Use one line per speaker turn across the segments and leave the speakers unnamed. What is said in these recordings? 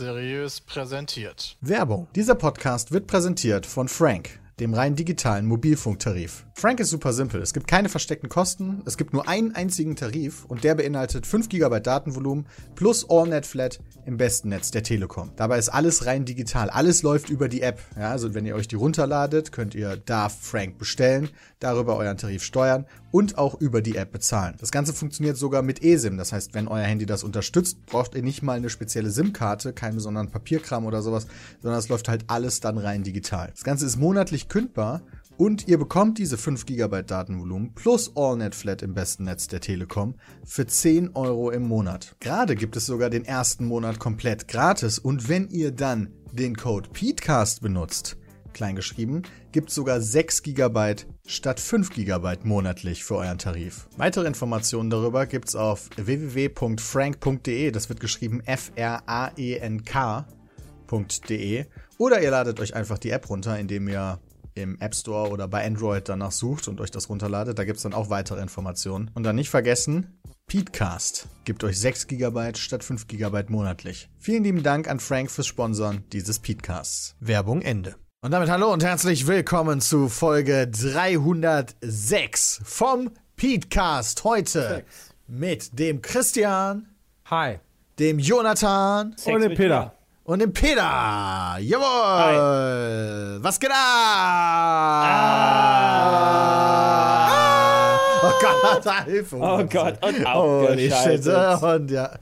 Seriös präsentiert.
Werbung. Dieser Podcast wird präsentiert von Frank, dem rein digitalen Mobilfunktarif. Frank ist super simpel. Es gibt keine versteckten Kosten. Es gibt nur einen einzigen Tarif und der beinhaltet 5 GB Datenvolumen plus AllNet Flat im besten Netz der Telekom. Dabei ist alles rein digital. Alles läuft über die App. Ja, also wenn ihr euch die runterladet, könnt ihr da Frank bestellen, darüber euren Tarif steuern und auch über die App bezahlen. Das Ganze funktioniert sogar mit eSIM. Das heißt, wenn euer Handy das unterstützt, braucht ihr nicht mal eine spezielle SIM-Karte, keinen besonderen Papierkram oder sowas, sondern es läuft halt alles dann rein digital. Das Ganze ist monatlich kündbar und ihr bekommt diese 5 GB Datenvolumen plus AllNet Flat im besten Netz der Telekom für 10 Euro im Monat. Gerade gibt es sogar den ersten Monat komplett gratis und wenn ihr dann den Code PETECAST benutzt, kleingeschrieben, gibt sogar 6 GB statt 5 GB monatlich für euren Tarif. Weitere Informationen darüber gibt's auf www.frank.de, das wird geschrieben F-R-A-E-N-K.de oder ihr ladet euch einfach die App runter, indem ihr im App Store oder bei Android danach sucht und euch das runterladet. Da gibt es dann auch weitere Informationen. Und dann nicht vergessen, Petecast gibt euch 6 GB statt 5 GB monatlich. Vielen lieben Dank an Frank fürs Sponsoren dieses Petcasts. Werbung Ende. Und damit hallo und herzlich willkommen zu Folge 306 vom Petecast. Heute mit dem Christian.
Hi.
Dem Jonathan.
Und dem Peter.
Und dem Peter. Jawohl. Hi. Was geht ab? Ah. Oh Gott, Hilfe.
Oh Gott, und
Holy shit. Und ja.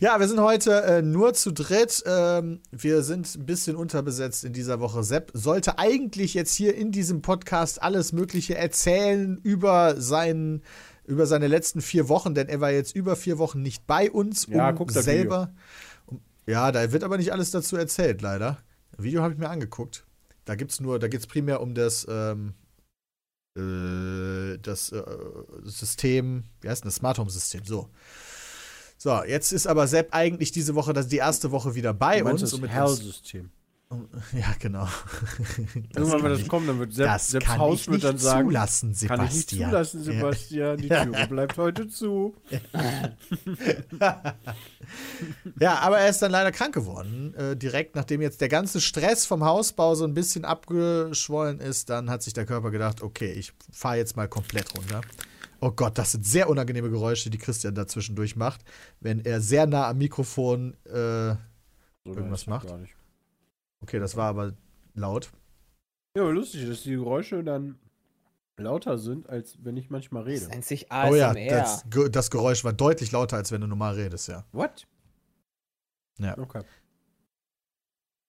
Ja, wir sind heute äh, nur zu dritt. Ähm, wir sind ein bisschen unterbesetzt in dieser Woche. Sepp sollte eigentlich jetzt hier in diesem Podcast alles Mögliche erzählen über seinen über seine letzten vier Wochen, denn er war jetzt über vier Wochen nicht bei uns, um
ja,
selber. Um, ja, da wird aber nicht alles dazu erzählt, leider. Video habe ich mir angeguckt. Da gibt's nur, da geht es primär um das, ähm, äh, das äh, System, wie heißt denn das? Smart Home System, so. So, jetzt ist aber Sepp eigentlich diese Woche, das ist die erste Woche wieder bei uns.
Das Hell-System.
Ja, genau.
Irgendwann, wenn das kommt, dann wird Sepp,
das
Sepps
kann
Haus
ich nicht
dann sagen,
zulassen, Sebastian.
kann ich nicht zulassen, Sebastian. Die Türe bleibt heute zu.
ja, aber er ist dann leider krank geworden. Äh, direkt nachdem jetzt der ganze Stress vom Hausbau so ein bisschen abgeschwollen ist, dann hat sich der Körper gedacht, okay, ich fahre jetzt mal komplett runter. Oh Gott, das sind sehr unangenehme Geräusche, die Christian da zwischendurch macht, wenn er sehr nah am Mikrofon äh,
So
irgendwas macht.
Gar nicht.
Okay, das war aber laut.
Ja, aber lustig, dass die Geräusche dann lauter sind, als wenn ich manchmal
Das
rede.
nennt sich
Oh ja,
ASMR.
das, das Geräusch war deutlich lauter, als wenn du normal redest, ja.
What?
Ja.
Okay.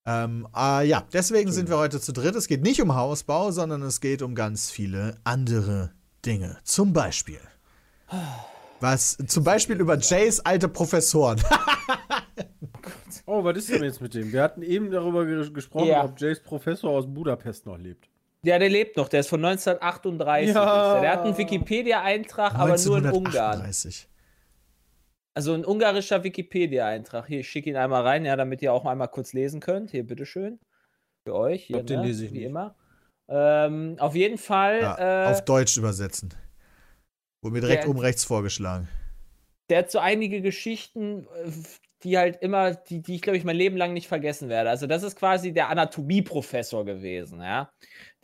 Ähm, äh, ja, deswegen sind wir heute zu dritt. Es geht nicht um Hausbau, sondern es geht um ganz viele andere Dinge. Zum Beispiel. Was, zum Beispiel über Jays alte Professoren.
Oh, was ist denn jetzt mit dem? Wir hatten eben darüber ge gesprochen,
Ja.
ob Jays Professor aus Budapest noch lebt.
Ja, der lebt noch. Der ist von 1938.
Ja.
ist der. der hat einen Wikipedia-Eintrag, aber nur in Ungarn.
1938.
Also ein ungarischer Wikipedia-Eintrag. Hier, ich schicke ihn einmal rein, ja, damit ihr auch einmal kurz lesen könnt. Hier, bitteschön. Für euch. Hier,
glaub, den
ne?
lese ich
Wie
nicht.
immer. Ähm, auf jeden Fall.
Ja,
äh,
auf Deutsch übersetzen. Wurde mir direkt
der-
oben rechts vorgeschlagen.
der hat so einige Geschichten, äh, die halt immer, die, die ich glaube ich mein Leben lang nicht vergessen werde. Also das ist quasi der Anatomieprofessor gewesen, ja,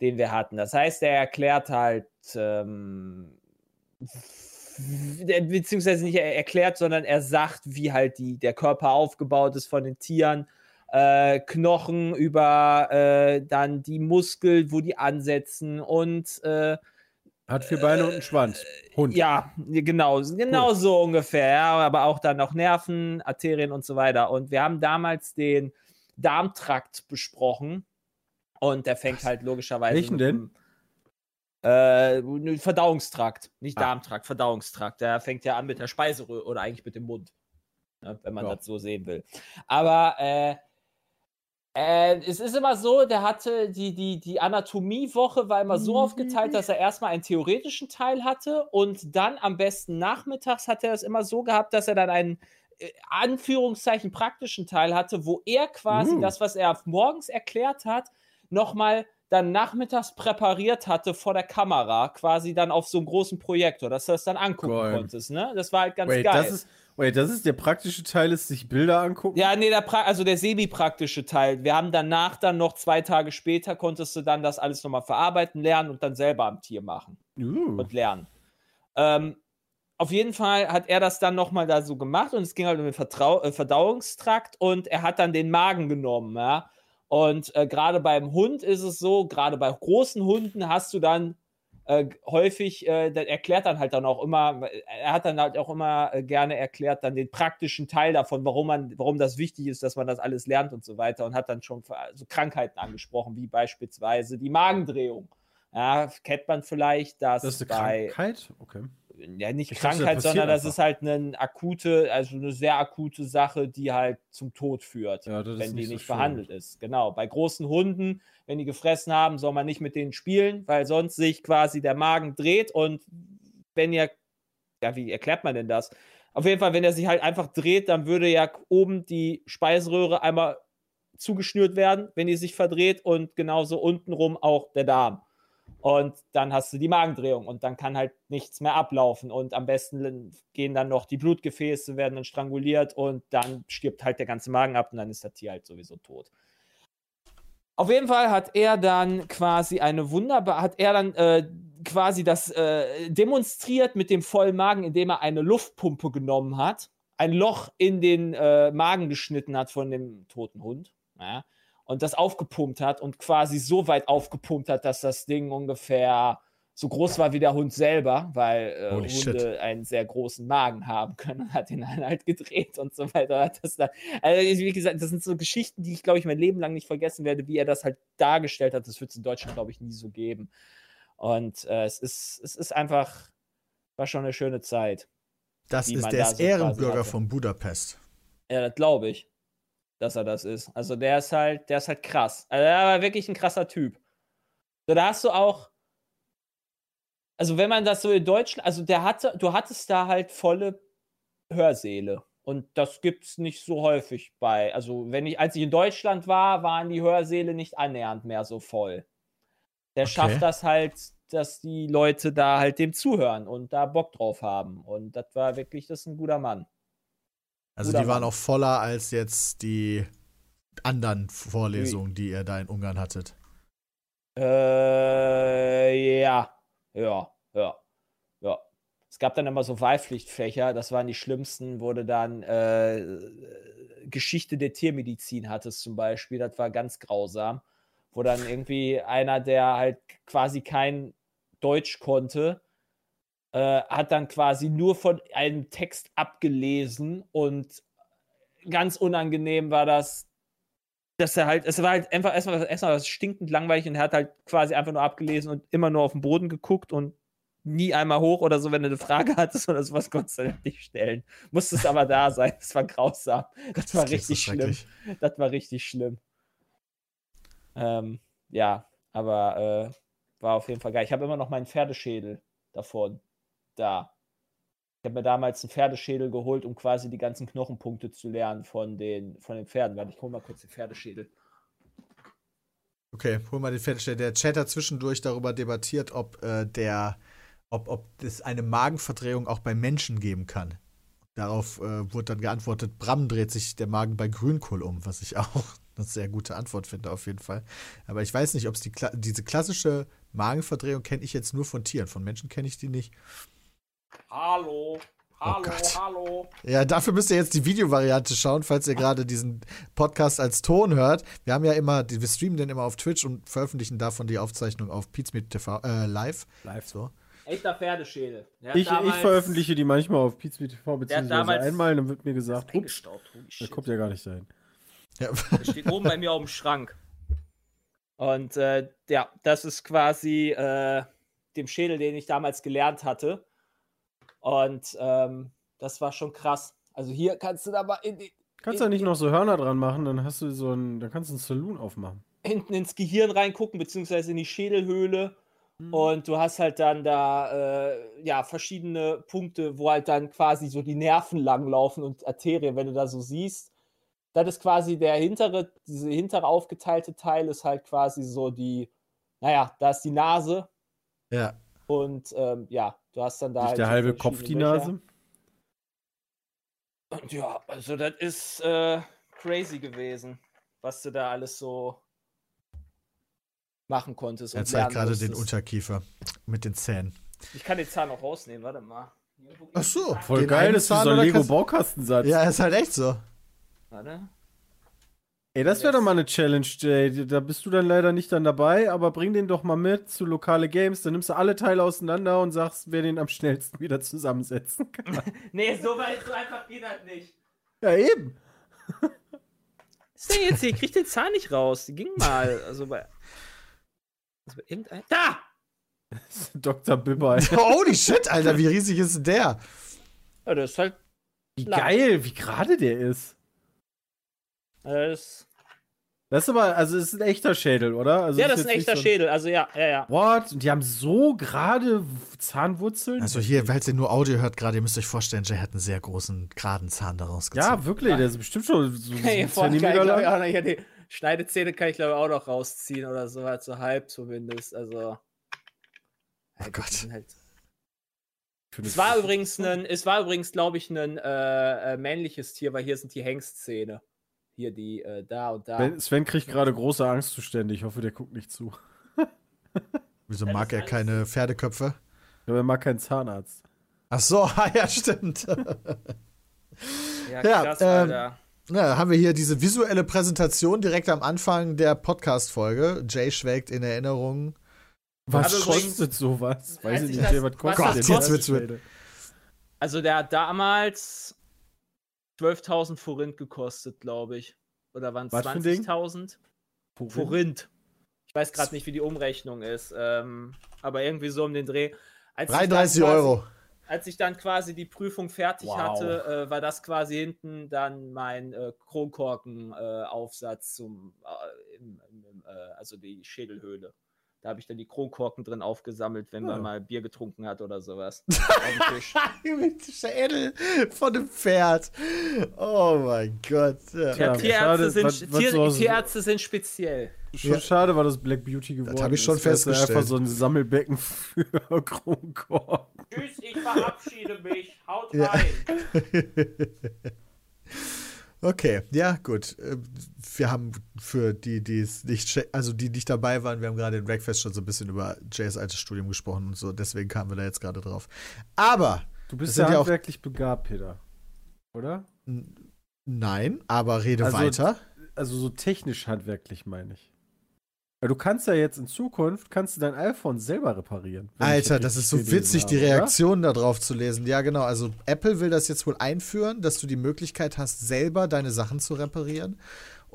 den wir hatten. Das heißt, er erklärt halt, ähm, der- beziehungsweise nicht er erklärt, sondern er sagt, wie halt die, der Körper aufgebaut ist von den Tieren. Äh, Knochen über äh, dann die Muskel, wo die ansetzen und äh,
Hat vier Beine und einen Schwanz. Hund.
ja, genau, genau so ungefähr. Ja, aber auch dann noch Nerven, Arterien und so weiter. Und wir haben damals den Darmtrakt besprochen. Und der fängt halt logischerweise.
Welchen denn?
dem, Äh, nö, Verdauungstrakt, nicht
Ah.
Darmtrakt, Verdauungstrakt. Der fängt ja an mit der Speiseröhre oder eigentlich mit dem Mund, ne, wenn man
Ja.
das so sehen will. Aber äh, äh, es ist immer so, der hatte die, die, die Anatomiewoche war immer so aufgeteilt, dass er erstmal einen theoretischen Teil hatte und dann am besten nachmittags hat er es immer so gehabt, dass er dann einen äh, Anführungszeichen praktischen Teil hatte, wo er quasi
Uh.
das, was er morgens erklärt hat, nochmal dann nachmittags präpariert hatte vor der Kamera, quasi dann auf so einem großen Projektor, dass du das dann angucken
Geil.
konntest. Ne? Das war halt ganz
Wait,
geil.
das ist. Wait, das ist der praktische Teil, ist sich Bilder angucken?
Ja, nee, der pra also der semi-praktische Teil. Wir haben danach dann noch zwei Tage später, konntest du dann das alles nochmal verarbeiten, lernen und dann selber am Tier machen
Uh.
und lernen. Ähm, auf jeden Fall hat er das dann nochmal da so gemacht und es ging halt um den Vertrau äh, Verdauungstrakt und er hat dann den Magen genommen, ja. Und äh, gerade beim Hund ist es so, gerade bei großen Hunden hast du dann äh, häufig, äh, erklärt dann halt dann auch immer, er hat dann halt auch immer äh, gerne erklärt dann den praktischen Teil davon, warum man, warum das wichtig ist, dass man das alles lernt und so weiter und hat dann schon so Krankheiten angesprochen, wie beispielsweise die Magendrehung. Ja, kennt man vielleicht, dass
Das ist eine
bei
Krankheit? Okay.
ja nicht
Ich
Krankheit, sondern
passiert
das
einfach.
ist halt eine akute, also eine sehr akute Sache, die halt zum Tod führt,
Ja,
wenn die
nicht so
nicht behandelt ist. Genau. Bei großen Hunden, wenn die gefressen haben, soll man nicht mit denen spielen, weil sonst sich quasi der Magen dreht und wenn ihr, ja, wie erklärt man denn das? Auf jeden Fall, wenn er sich halt einfach dreht, dann würde ja oben die Speiseröhre einmal zugeschnürt werden, wenn die sich verdreht und genauso untenrum auch der Darm. Und dann hast du die Magendrehung und dann kann halt nichts mehr ablaufen. Und am besten gehen dann noch die Blutgefäße, werden dann stranguliert und dann stirbt halt der ganze Magen ab und dann ist das Tier halt sowieso tot. Auf jeden Fall hat er dann quasi eine wunderbare, hat er dann äh, quasi das äh, demonstriert mit dem vollen Magen, indem er eine Luftpumpe genommen hat, ein Loch in den äh, Magen geschnitten hat von dem toten Hund. Ja, und das aufgepumpt hat und quasi so weit aufgepumpt hat, dass das Ding ungefähr so groß war wie der Hund selber, weil äh, Hunde
shit.
einen sehr großen Magen haben können und hat ihn dann halt gedreht und so weiter. Hat das dann, also wie gesagt, das sind so Geschichten, die ich glaube ich mein Leben lang nicht vergessen werde, wie er das halt dargestellt hat. Das wird es in Deutschland glaube ich nie so geben. Und äh, es ist es ist einfach war schon eine schöne Zeit.
Das ist der
da so
Ehrenbürger von Budapest.
Ja, das glaube ich, dass er das ist. Also der ist halt, der ist halt krass. Also der war wirklich ein krasser Typ. So, da hast du auch, also wenn man das so in Deutschland, also der hatte, du hattest da halt volle Hörsäle. Und das gibt's nicht so häufig bei. Also, wenn ich, als ich in Deutschland war, waren die Hörsäle nicht annähernd mehr so voll. Der
Okay.
schafft das halt, dass die Leute da halt dem zuhören und da Bock drauf haben. Und das war wirklich, das ist ein guter Mann.
Also
Guter
die waren
Mann.
auch voller als jetzt die anderen Vorlesungen, die ihr da in Ungarn hattet.
Äh, ja, ja, ja, ja. Es gab dann immer so Wahlpflichtfächer, das waren die schlimmsten, wurde dann äh, Geschichte der Tiermedizin hattest zum Beispiel, das war ganz grausam, wo dann irgendwie einer, der halt quasi kein Deutsch konnte, äh, hat dann quasi nur von einem Text abgelesen und ganz unangenehm war das, dass er halt, es war halt einfach erstmal, erstmal was stinkend langweilig und er hat halt quasi einfach nur abgelesen und immer nur auf den Boden geguckt und nie einmal hoch oder so, wenn du eine Frage hattest oder sowas, konntest du halt nicht stellen. Musstest aber da sein, das war grausam. Das war
klingt so
richtig schlimm. Das war richtig schlimm. Ähm, ja, aber äh, war auf jeden Fall geil. Ich habe immer noch meinen Pferdeschädel davon da. Habe mir damals einen Pferdeschädel geholt, um quasi die ganzen Knochenpunkte zu lernen von den, von den Pferden. Warte, ich hole mal kurz den Pferdeschädel.
Okay, hol mal den Fettstell. Der Chat hat zwischendurch darüber debattiert, ob äh, der, ob, ob es eine Magenverdrehung auch bei Menschen geben kann. Darauf äh, wurde dann geantwortet, Bram dreht sich der Magen bei Grünkohl um, was ich auch eine sehr gute Antwort finde, auf jeden Fall. Aber ich weiß nicht, ob es die diese klassische Magenverdrehung kenne ich jetzt nur von Tieren. Von Menschen kenne ich die nicht.
Hallo, hallo,
Gott.
hallo.
Ja, dafür müsst ihr jetzt die Videovariante schauen, falls ihr gerade diesen Podcast als Ton hört. Wir haben ja immer, wir streamen den immer auf Twitch und veröffentlichen davon die Aufzeichnung auf Pizmeet TV äh, live.
Live.
So.
Echter Pferdeschädel.
Ich, ich
damals-
veröffentliche die manchmal auf Pizza TV, beziehungsweise einmal, dann wird mir gesagt, ups,
shit.
kommt ja gar nicht sein.
Ja.
Das steht oben bei mir auf dem Schrank. Und äh, ja, das ist quasi äh, dem Schädel, den ich damals gelernt hatte. Und ähm, das war schon krass. Also hier kannst du da mal in,
Kannst du da nicht noch so Hörner dran machen, dann hast du so ein, dann kannst du einen Saloon aufmachen.
hinten ins Gehirn reingucken, beziehungsweise in die Schädelhöhle. Und du hast halt dann da äh, ja verschiedene Punkte, wo halt dann quasi so die Nerven langlaufen und Arterien, wenn du da so siehst. Das ist quasi der hintere, diese hintere aufgeteilte Teil ist halt quasi so die, naja, da ist die Nase
ja.
und ähm, ja, du hast dann da
Nicht
halt
der halbe Kopf die. Nase.
Und ja, also das ist äh, crazy gewesen, was du da alles so machen konntest.
Er zeigt gerade den. Unterkiefer mit den Zähnen.
Ich kann den Zahn auch rausnehmen, warte mal.
Ach so.
Voll geil, das ist so ein Lego-Baukastensatz.
Ja, ist halt echt so.
Warte.
Ey, das wäre doch mal eine Challenge, Jay. Da bist du dann leider nicht dann dabei, aber bring den doch mal mit zu lokale Games. Dann nimmst du alle Teile auseinander und sagst, wer den am schnellsten wieder zusammensetzen kann.
Nee, so weit, so einfach geht das nicht.
Ja, eben.
Was ist denn jetzt hier? Ich krieg den Zahn nicht raus. Die ging mal. Also bei. Also bei irgendein. Da!
Dr. Bibber.
Holy shit, Alter, wie riesig ist denn der?
Ja, das ist halt.
Wie
Lang.
geil, wie gerade der ist.
Das,
Das ist aber, also es ist ein echter Schädel, oder? Also
ja, das ist ein echter
so
Schädel. Also ja, ja, ja.
What? Und die haben so gerade Zahnwurzeln?
Also hier, weil ihr nur Audio hört gerade, ihr müsst euch vorstellen, Jay hat einen sehr großen, geraden Zahn daraus gezogen.
ja, wirklich, der ist bestimmt schon so, so
Hey, geil,
Zentimeter
glaub ich,
lang.
auch noch. Ja, die Schneidezähne kann ich glaube ich auch noch rausziehen oder so, halt so halb zumindest. Also.
Oh
die
Gott.
sind Halt es war übrigens ein, es war übrigens, glaube ich, ein äh, äh, männliches Tier, weil hier sind die Hengstzähne. Hier die, äh, da und da.
Sven- Sven kriegt gerade große Angstzustände. Ich hoffe, der guckt nicht zu.
Wieso
Das
mag er keine Pferdeköpfe?
Aber er mag keinen Zahnarzt.
Ach so, ja, stimmt.
ja,
ja,
krass,
ähm,
Alter.
Na, haben wir hier diese visuelle Präsentation direkt am Anfang der Podcast-Folge. Jay schwelgt in Erinnerungen.
Was
übrigens-
kostet sowas? Weiß ich
ich
nicht,
das-
Jay, was
was
kostet
kostet?
das?
Jetzt wird's-
Also der hat damals 12.000 Forint gekostet, glaube ich. Oder waren es
Was für ein Ding?
20.000? Forint. Ich weiß gerade nicht, wie die Umrechnung ist. Ähm, aber irgendwie so um den Dreh. Als ich dann
33
quasi-
Euro.
Als ich dann quasi die Prüfung fertig
Wow.
hatte, äh, war das quasi hinten dann mein äh, Kronkorken-Aufsatz zum, äh, im, im, äh, also die Schädelhöhle. Da habe ich dann die Kronkorken drin aufgesammelt, wenn
Ja.
man mal Bier getrunken hat oder sowas.
Schädel von dem Pferd. Oh mein Gott. Ja.
Tierärzte, sind,
was- was
Tier,
so
Tierärzte sind speziell.
Schon
Ja.
schade war das Black Beauty geworden.
hab ich schon
ist,
festgestellt.
einfach so ein Sammelbecken für Kronkorken.
Tschüss, ich verabschiede mich. Haut
Ja.
rein.
Okay, ja, gut. Äh, Wir haben für die, die es nicht, also die nicht dabei waren, wir haben gerade in Breakfast schon so ein bisschen über Jays altes Studium gesprochen und so, deswegen kamen wir da jetzt gerade drauf. Aber,
Du bist ja
sind ja auch-
handwerklich begabt, Peter. Oder?
nein, aber rede
Also-
weiter.
Also so technisch handwerklich meine ich. Weil du kannst ja jetzt in Zukunft, kannst du dein iPhone selber reparieren.
Alter, das ist so witzig, die
habe, oder?
Reaktionen da drauf zu lesen. Ja, genau. Also Apple will das jetzt wohl einführen, dass du die Möglichkeit hast, selber deine Sachen zu reparieren.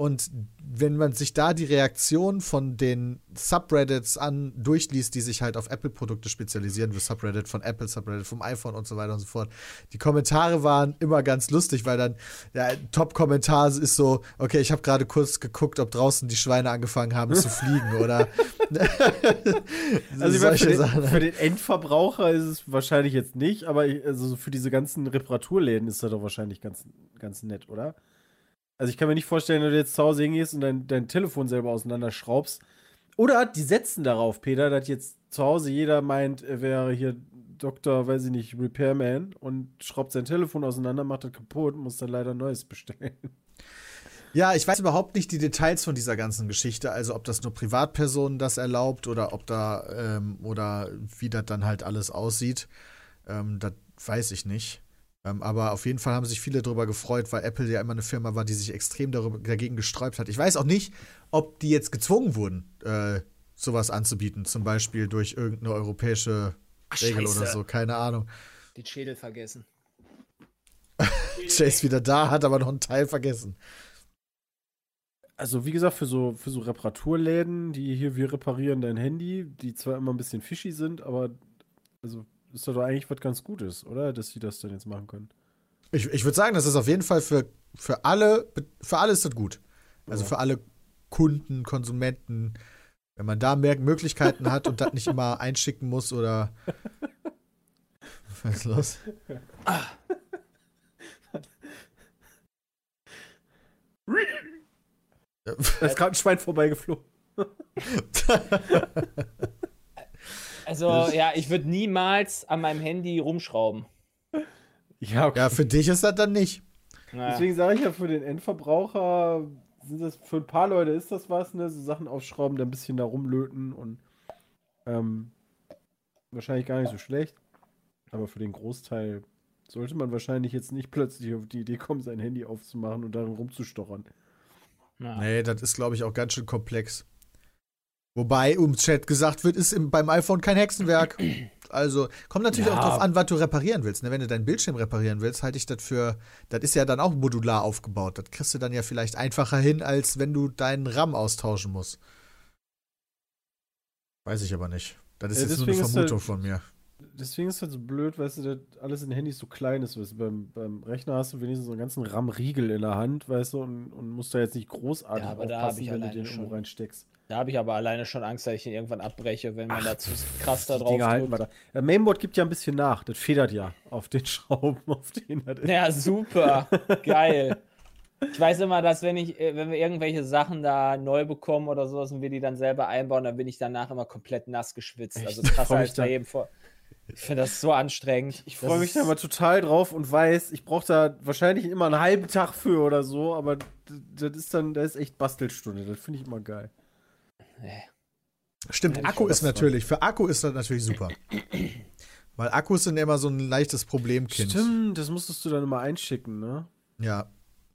Und wenn man sich da die Reaktion von den Subreddits an durchliest, die sich halt auf Apple-Produkte spezialisieren, wie Subreddit von Apple, Subreddit vom iPhone und so weiter und so fort. Die Kommentare waren immer ganz lustig, weil dann der Top-Kommentar ist so, okay, ich habe gerade kurz geguckt, ob draußen die Schweine angefangen haben zu fliegen oder
Also ich meine, für, den, für den Endverbraucher ist es wahrscheinlich jetzt nicht, aber ich, also so für diese ganzen Reparaturläden ist das doch wahrscheinlich ganz, ganz nett, oder? Also ich kann mir nicht vorstellen, wenn du jetzt zu Hause hingehst und dein, dein Telefon selber auseinanderschraubst. Oder die setzen darauf, Peter, dass jetzt zu Hause jeder meint, er wäre hier Doktor, weiß ich nicht, Repairman und schraubt sein Telefon auseinander, macht das kaputt, muss dann leider neues bestellen.
Ja, ich weiß überhaupt nicht die Details von dieser ganzen Geschichte, also ob das nur Privatpersonen das erlaubt oder ob da ähm, oder wie das dann halt alles aussieht. Ähm, das weiß ich nicht. Ähm, aber auf jeden Fall haben sich viele darüber gefreut, weil Apple ja immer eine Firma war, die sich extrem darüber, dagegen gesträubt hat. Ich weiß auch nicht, ob die jetzt gezwungen wurden, äh, sowas anzubieten, zum Beispiel durch irgendeine europäische
Ach,
Regel
Scheiße.
oder so, keine Ahnung.
Den Schädel vergessen.
Jay ist wieder da, hat aber noch einen Teil vergessen.
Also wie gesagt, für so, für so Reparaturläden, die hier, wir reparieren dein Handy, die zwar immer ein bisschen fishy sind, aber also ist doch eigentlich was ganz Gutes, oder? Dass die das dann jetzt machen können.
Ich, ich würde sagen, das ist auf jeden Fall für, für alle, für alle ist das gut. Also
Ja.
für alle Kunden, Konsumenten, wenn man da mehr Möglichkeiten hat und das nicht immer einschicken muss oder. Was ist los?
Da ist gerade ein Schwein vorbeigeflogen.
Also, ja, ich würde niemals an meinem Handy rumschrauben.
Ja, okay.
ja, für dich ist das dann nicht.
Naja.
Deswegen sage ich ja, für den Endverbraucher sind das, für ein paar Leute ist das was, ne? So Sachen aufschrauben, dann ein bisschen da rumlöten und ähm, wahrscheinlich gar nicht so schlecht. Aber für den Großteil sollte man wahrscheinlich jetzt nicht plötzlich auf die Idee kommen, sein Handy aufzumachen und darin rumzustochern.
Ja.
Nee, das ist, glaube ich, auch ganz schön komplex. Wobei im Chat gesagt wird, ist im, beim iPhone kein Hexenwerk. Also kommt natürlich
Ja.
auch drauf an, was du reparieren willst. Ne? Wenn du deinen Bildschirm reparieren willst, halte ich das für, das ist ja dann auch modular aufgebaut. Das kriegst du dann ja vielleicht einfacher hin, als wenn du deinen RAM austauschen musst. Weiß ich aber nicht. Das ist
Ja,
jetzt nur eine Vermutung
halt-
von mir.
Deswegen ist es halt so blöd, weißt du, dass alles in Handys so klein ist. Weißt du, beim, beim Rechner hast du wenigstens so einen ganzen RAM-Riegel in der Hand, weißt du, und, und musst da jetzt nicht großartig
Ja, aber da hab
aufpassen, wenn du den irgendwo
schon.
reinsteckst.
Da habe ich aber alleine schon Angst, dass ich ihn irgendwann abbreche, wenn man da zu krass da drauf
halten
drückt.
da. Der Mainboard gibt ja ein bisschen nach. Das federt ja auf den Schrauben, auf denen das ist.
Ja, super. Geil. Ich weiß immer, dass wenn ich, äh, wenn wir irgendwelche Sachen da neu bekommen oder sowas und wir die dann selber einbauen, dann bin ich danach immer komplett nass geschwitzt. Also krasser als bei
da-
jedem vor. Ich finde das so anstrengend.
Ich freue mich da mal total drauf und weiß, ich brauche da wahrscheinlich immer einen halben Tag für oder so, aber das ist dann, das ist echt Bastelstunde. Das finde ich immer geil.
Stimmt,
Ja, ich
Akku ist natürlich, für Akku ist das natürlich super. Weil Akkus sind immer so ein leichtes Problemkind.
Stimmt, das musstest du dann immer einschicken, ne?
Ja,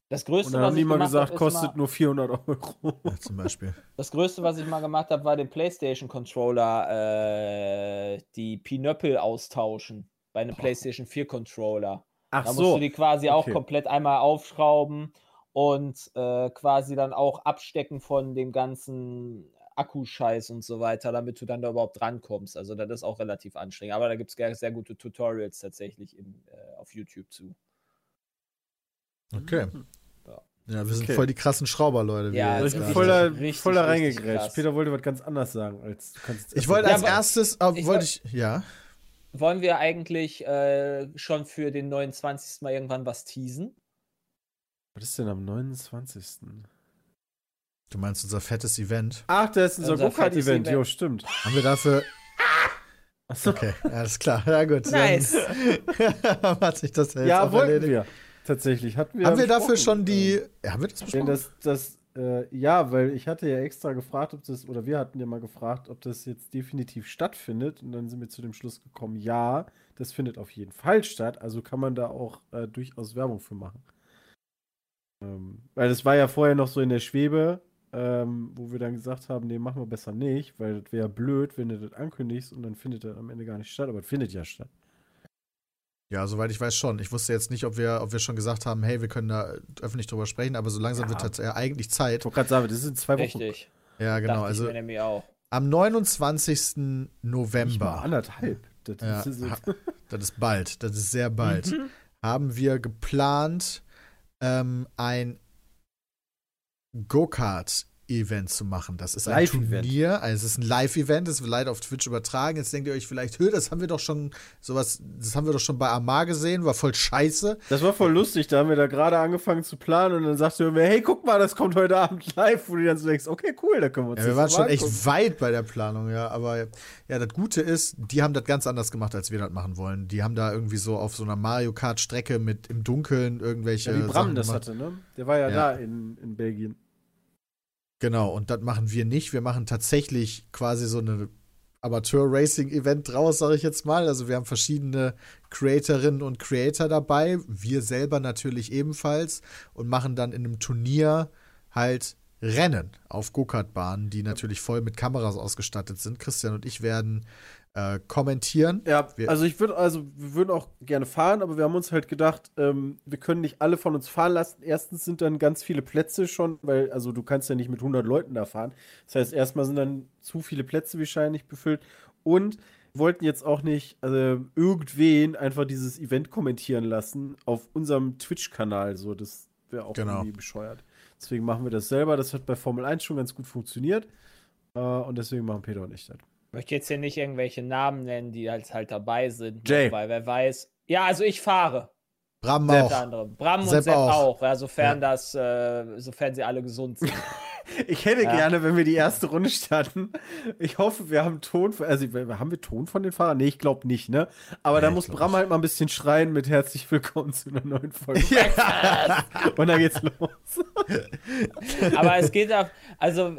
Das
Und
Größte,
dann
was
haben die
ich
mal
gemacht
gesagt,
hab,
kostet
mal,
nur 400 Euro.
ja, zum Beispiel.
das Größte, was ich mal gemacht habe, war den PlayStation Controller, äh, die Pinöppel austauschen bei einem PlayStation 4 Controller.
Ach
Da musst du die quasi auch
okay.
komplett einmal aufschrauben und äh, quasi dann auch abstecken von dem ganzen Akkuscheiß und so weiter, damit du dann da überhaupt drankommst. Also das ist auch relativ anstrengend. Aber da gibt es sehr gute Tutorials tatsächlich im, äh, auf YouTube zu.
Okay.
Ja.
Ja, wir sind
Okay.
voll die krassen Schrauber, Leute.
Ja,
ich bin
Richtig,
voll da, voll da reingegrätscht.
krass.
Peter wollte was ganz anderes sagen, als du kannst jetzt
Ich wollte
Ja,
als
aber-
erstes, äh,
ich
wollte
woll-
ich, ja.
Wollen wir eigentlich äh, schon für den 29. Mal irgendwann was teasen?
Was ist denn am 29.?
Du meinst unser fettes Event.
Ach, da ist unser
Unser. Event.
Jo, stimmt.
Haben wir dafür.
Achso.
Okay, alles klar. Ja, gut.
Nice.
Dann hat sich das ja jetzt
Ja,
auch erledigt.
wir. Tatsächlich. Hatten wir
Haben wir dafür schon die. Ja, haben wir das besprochen?
das, das, äh, ja, weil ich hatte ja extra gefragt, ob das, oder wir hatten ja mal gefragt, ob das jetzt definitiv stattfindet. Und dann sind wir zu dem Schluss gekommen, ja, das findet auf jeden Fall statt. Also kann man da auch äh, durchaus Werbung für machen. Ähm, weil das war ja vorher noch so in der Schwebe, ähm, wo wir dann gesagt haben, nee, machen wir besser nicht, weil das wäre blöd, wenn du das ankündigst und dann findet das am Ende gar nicht statt, aber es findet ja statt.
Ja, soweit ich weiß schon. Ich wusste jetzt nicht, ob wir, ob wir schon gesagt haben, hey, wir können da öffentlich drüber sprechen, aber so langsam
Ja.
wird es ja eigentlich
Ich
Zeit.
wollte gerade sagen, das sind zwei Wochen.
Richtig.
Ja, genau.
Dachte
Also
ich auch.
am 29.
Nicht mal
November,
anderthalb. Das
Ja,
ist,
das ist bald, das ist sehr bald, haben wir geplant, ähm, ein Go-Kart-Event zu machen. Das ist ein. Turnier, also es ist ein Live-Event, das wird leider auf Twitch übertragen. Jetzt denkt ihr euch vielleicht, hö, das haben wir doch schon, sowas, das haben wir doch schon bei Amar gesehen, war voll scheiße.
Das war voll lustig, da haben wir da gerade angefangen zu planen und dann sagte mir, hey, guck mal, das kommt heute Abend live, wo du dann so denkst, okay, cool, da können wir uns
Ja, wir waren schon echt weit bei der Planung, ja. Aber ja, das Gute ist, die haben das ganz anders gemacht, als wir das machen wollen. Die haben da irgendwie so auf so einer Mario Kart-Strecke mit im Dunkeln irgendwelche.
Ja, wie Bram das hatte, ne? Der war ja,
Ja.
da in, in Belgien.
Genau, und das machen wir nicht. Wir machen tatsächlich quasi so eine Amateur-Racing-Event draus, sage ich jetzt mal. Also wir haben verschiedene Creatorinnen und Creator dabei. Wir selber natürlich ebenfalls und machen dann in einem Turnier halt Rennen auf Go-Kart-Bahnen, die natürlich voll mit Kameras ausgestattet sind. Christian und ich werden äh, kommentieren.
Ja,
Wir-
also ich würde, also wir würden auch gerne fahren, aber wir haben uns halt gedacht, ähm, wir können nicht alle von uns fahren lassen. Erstens sind dann ganz viele Plätze schon, weil, also du kannst ja nicht mit 100 Leuten da fahren. Das heißt, erstmal sind dann zu viele Plätze wahrscheinlich befüllt und wir wollten jetzt auch nicht also, irgendwen einfach dieses Event kommentieren lassen auf unserem Twitch-Kanal. So, das wäre auch
Genau.
irgendwie bescheuert. Deswegen machen wir das selber. Das hat bei Formel 1 schon ganz gut funktioniert. Äh, und deswegen machen Peter und ich das.
Ich möchte jetzt hier nicht irgendwelche Namen nennen, die halt, halt dabei sind.
Jay.
Weil wer weiß. Ja, also ich fahre.
Bram
Sepp
auch.
Unter anderem. Bram und
Sepp
Sepp
auch.
auch, ja, sofern das, äh, sofern sie alle gesund sind.
Ich hätte
Ja.
gerne, wenn wir die erste Runde starten. Ich hoffe, wir haben Ton. von- Also, haben wir Ton von den Fahrern? Nee, ich glaube nicht, ne? Aber da muss Bram
ich.
halt mal ein bisschen schreien mit herzlich willkommen zu einer neuen Folge. Und dann geht's los.
Aber es geht auf, also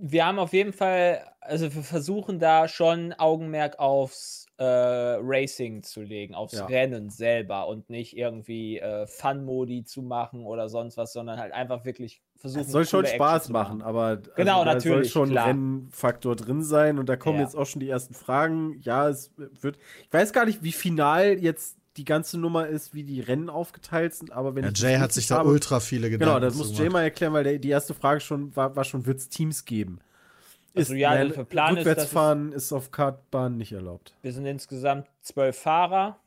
wir haben auf jeden Fall, also wir versuchen da schon Augenmerk aufs äh, Racing zu legen, aufs
Ja.
Rennen selber und nicht irgendwie äh, Fun-Modi zu machen oder sonst was, sondern halt einfach wirklich versuchen.
Es soll schon Spaß
zu
machen, aber
Genau,
da soll
natürlich,
schon
klar.
Rennfaktor drin sein. Und da kommen
Ja.
jetzt auch schon die ersten Fragen. Ja, es wird. Ich weiß gar nicht, wie final jetzt die ganze Nummer ist, wie die Rennen aufgeteilt sind, aber wenn
Ja, Jay hat sich da
habe-
ultra viele Gedanken
Genau, das muss. Jay mal erklären, weil der, die erste Frage schon war, war schon, wird es Teams geben?
Also ja, der Plan ist, dass es-
Rückwärtsfahren ist, auf Kartbahn nicht erlaubt.
Wir sind insgesamt zwölf Fahrer.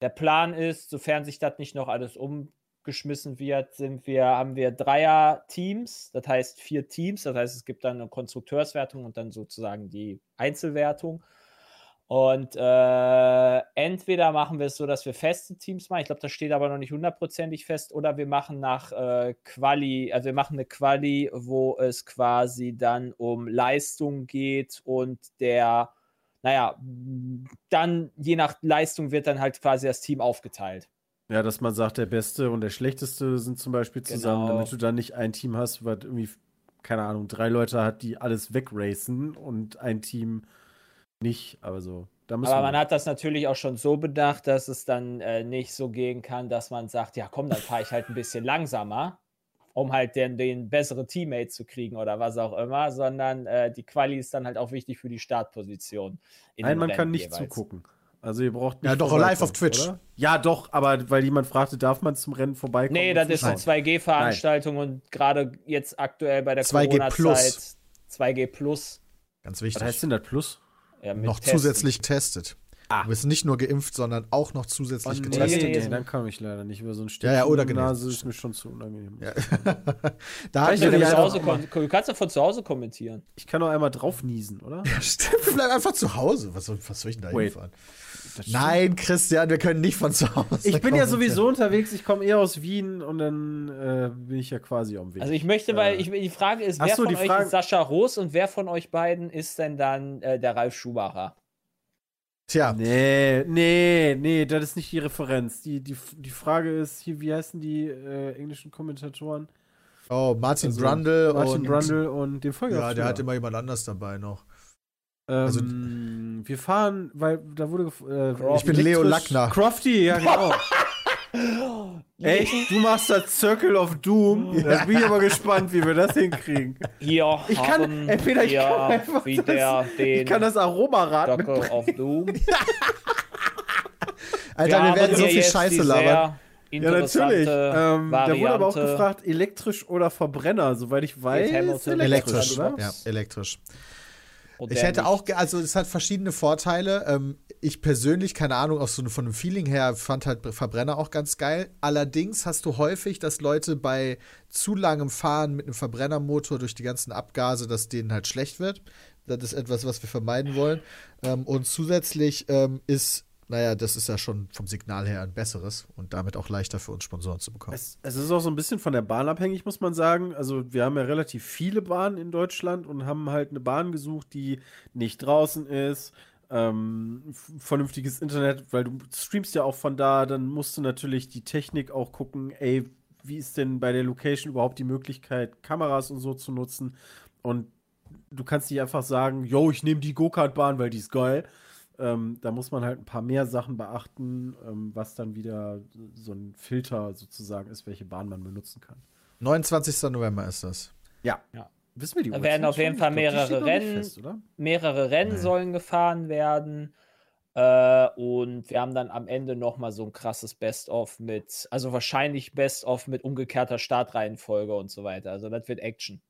Der Plan ist, sofern sich das nicht noch alles umgeschmissen wird, sind wir, haben wir Dreier-Teams, das heißt vier Teams, das heißt, es gibt dann eine Konstrukteurswertung und dann sozusagen die Einzelwertung. Und äh, entweder machen wir es so, dass wir feste Teams machen, ich glaube, das steht aber noch nicht hundertprozentig fest, oder wir machen nach äh, Quali, also wir machen eine Quali, wo es quasi dann um Leistung geht und der naja, dann je nach Leistung wird dann halt quasi das Team aufgeteilt.
Ja, dass man sagt, der Beste und der Schlechteste sind zum Beispiel zusammen,
Genau.
damit du dann nicht ein Team hast, was irgendwie, keine Ahnung, drei Leute hat, die alles wegracen und ein Team nicht. Aber so,
Aber
wir.
man hat das natürlich auch schon so bedacht, dass es dann äh, nicht so gehen kann, dass man sagt, ja komm, dann fahre ich halt ein bisschen langsamer, um halt den, den bessere Teammate zu kriegen oder was auch immer, sondern äh, die Quali ist dann halt auch wichtig für die Startposition. in
Nein, man kann
Rennen
nicht
jeweils.
zugucken. Also ihr braucht nicht
Ja, doch, live auf Twitch.
Oder? Ja, doch, aber weil jemand fragte, darf man zum Rennen vorbeikommen?
Nee, das ist eine
zuschauen?
2G-Veranstaltung und gerade jetzt aktuell bei der
2G
Corona-Zeit 2G Plus.
Ganz
Was
wichtig.
heißt denn das Plus?
Ja, mit
noch
Testen.
zusätzlich getestet.
Ah.
Du bist nicht nur geimpft, sondern auch noch zusätzlich
Oh, nee,
getestet.
nee, dann kann ich leider nicht. Über so ein
Ja, ja,
Stäbchen
oder genesen.
Nase ist mir schon zu unangenehm.
Ja. da
Reicht
hatten
ja
ja
zu Hause du kannst doch von zu Hause kommentieren.
Ich kann doch einmal drauf niesen, oder?
Stimmt, bleib einfach zu Hause. Was soll, was soll ich denn da
Wait.
hinfahren? Nein, Christian, wir können nicht von zu Hause.
Ich bin ja sowieso unterwegs, ich komme eher aus Wien und dann äh, bin ich ja quasi am Weg.
Also ich möchte, weil
Äh,
ich, die Frage ist, wer
so,
von
die
euch
Frage-
ist Sascha Roos und wer von euch beiden ist denn dann äh, der Ralf Schumacher?
Tja,
nee, nee, nee, das ist nicht die Referenz. Die, die, die Frage ist hier, wie heißen die äh, englischen Kommentatoren?
oh, Martin
Also,
Brundle
Martin
und.
Brundle und den Folge.
Ja, der hat immer jemand anders dabei noch. Also-
Ähm, wir fahren, weil da wurde. Äh,
Ich
bin Leo
elektrisch-
Lackner.
Crofty, ja, genau. Echt? Du machst das Circle of Doom? Da bin ich aber gespannt, wie wir das hinkriegen.
Hier
Ich kann- ey, Peter, ich
wir
kann einfach das- Ich kann das Aromarad.
Circle of Doom.
Alter, wir,
haben
werden so viel Scheiße labern.
Ja, natürlich. Ähm, da wurde aber auch gefragt, elektrisch oder Verbrenner. Soweit ich weiß,
Elektrisch,
oder?
ja, elektrisch. Ich hätte
nicht.
auch, also es hat verschiedene Vorteile. Ähm, ich persönlich, keine Ahnung, auch so von dem Feeling her, fand halt Verbrenner auch ganz geil. Allerdings hast du häufig, dass Leute bei zu langem Fahren mit einem Verbrennermotor durch die ganzen Abgase, dass denen halt schlecht wird. Das ist etwas, was wir vermeiden wollen. Ähm, und zusätzlich ähm, ist, naja, das ist ja schon vom Signal her ein besseres und damit auch leichter für uns Sponsoren zu bekommen.
Es, es ist auch so ein bisschen von der Bahn abhängig, muss man sagen. Also wir haben ja relativ viele Bahnen in Deutschland und haben halt eine Bahn gesucht, die nicht draußen ist. Ähm, vernünftiges Internet, weil du streamst ja auch von da, dann musst du natürlich die Technik auch gucken, ey, wie ist denn bei der Location überhaupt die Möglichkeit, Kameras und so zu nutzen? Und du kannst nicht einfach sagen, yo, ich nehme die Go-Kart-Bahn, weil die ist geil. Ähm, da muss man halt ein paar mehr Sachen beachten, ähm, was dann wieder so ein Filter sozusagen ist, welche Bahn man benutzen kann.
29. November ist das.
Ja.
Ja.
Wissen wir die
Da werden auf jeden? Fall
glaub,
mehrere Rennen.
Fest, oder?
mehrere Rennen
Nee.
sollen gefahren werden. Äh, und wir haben dann am Ende noch mal so ein krasses Best-of mit, also wahrscheinlich Best-of mit umgekehrter Startreihenfolge und so weiter. Also das wird Action.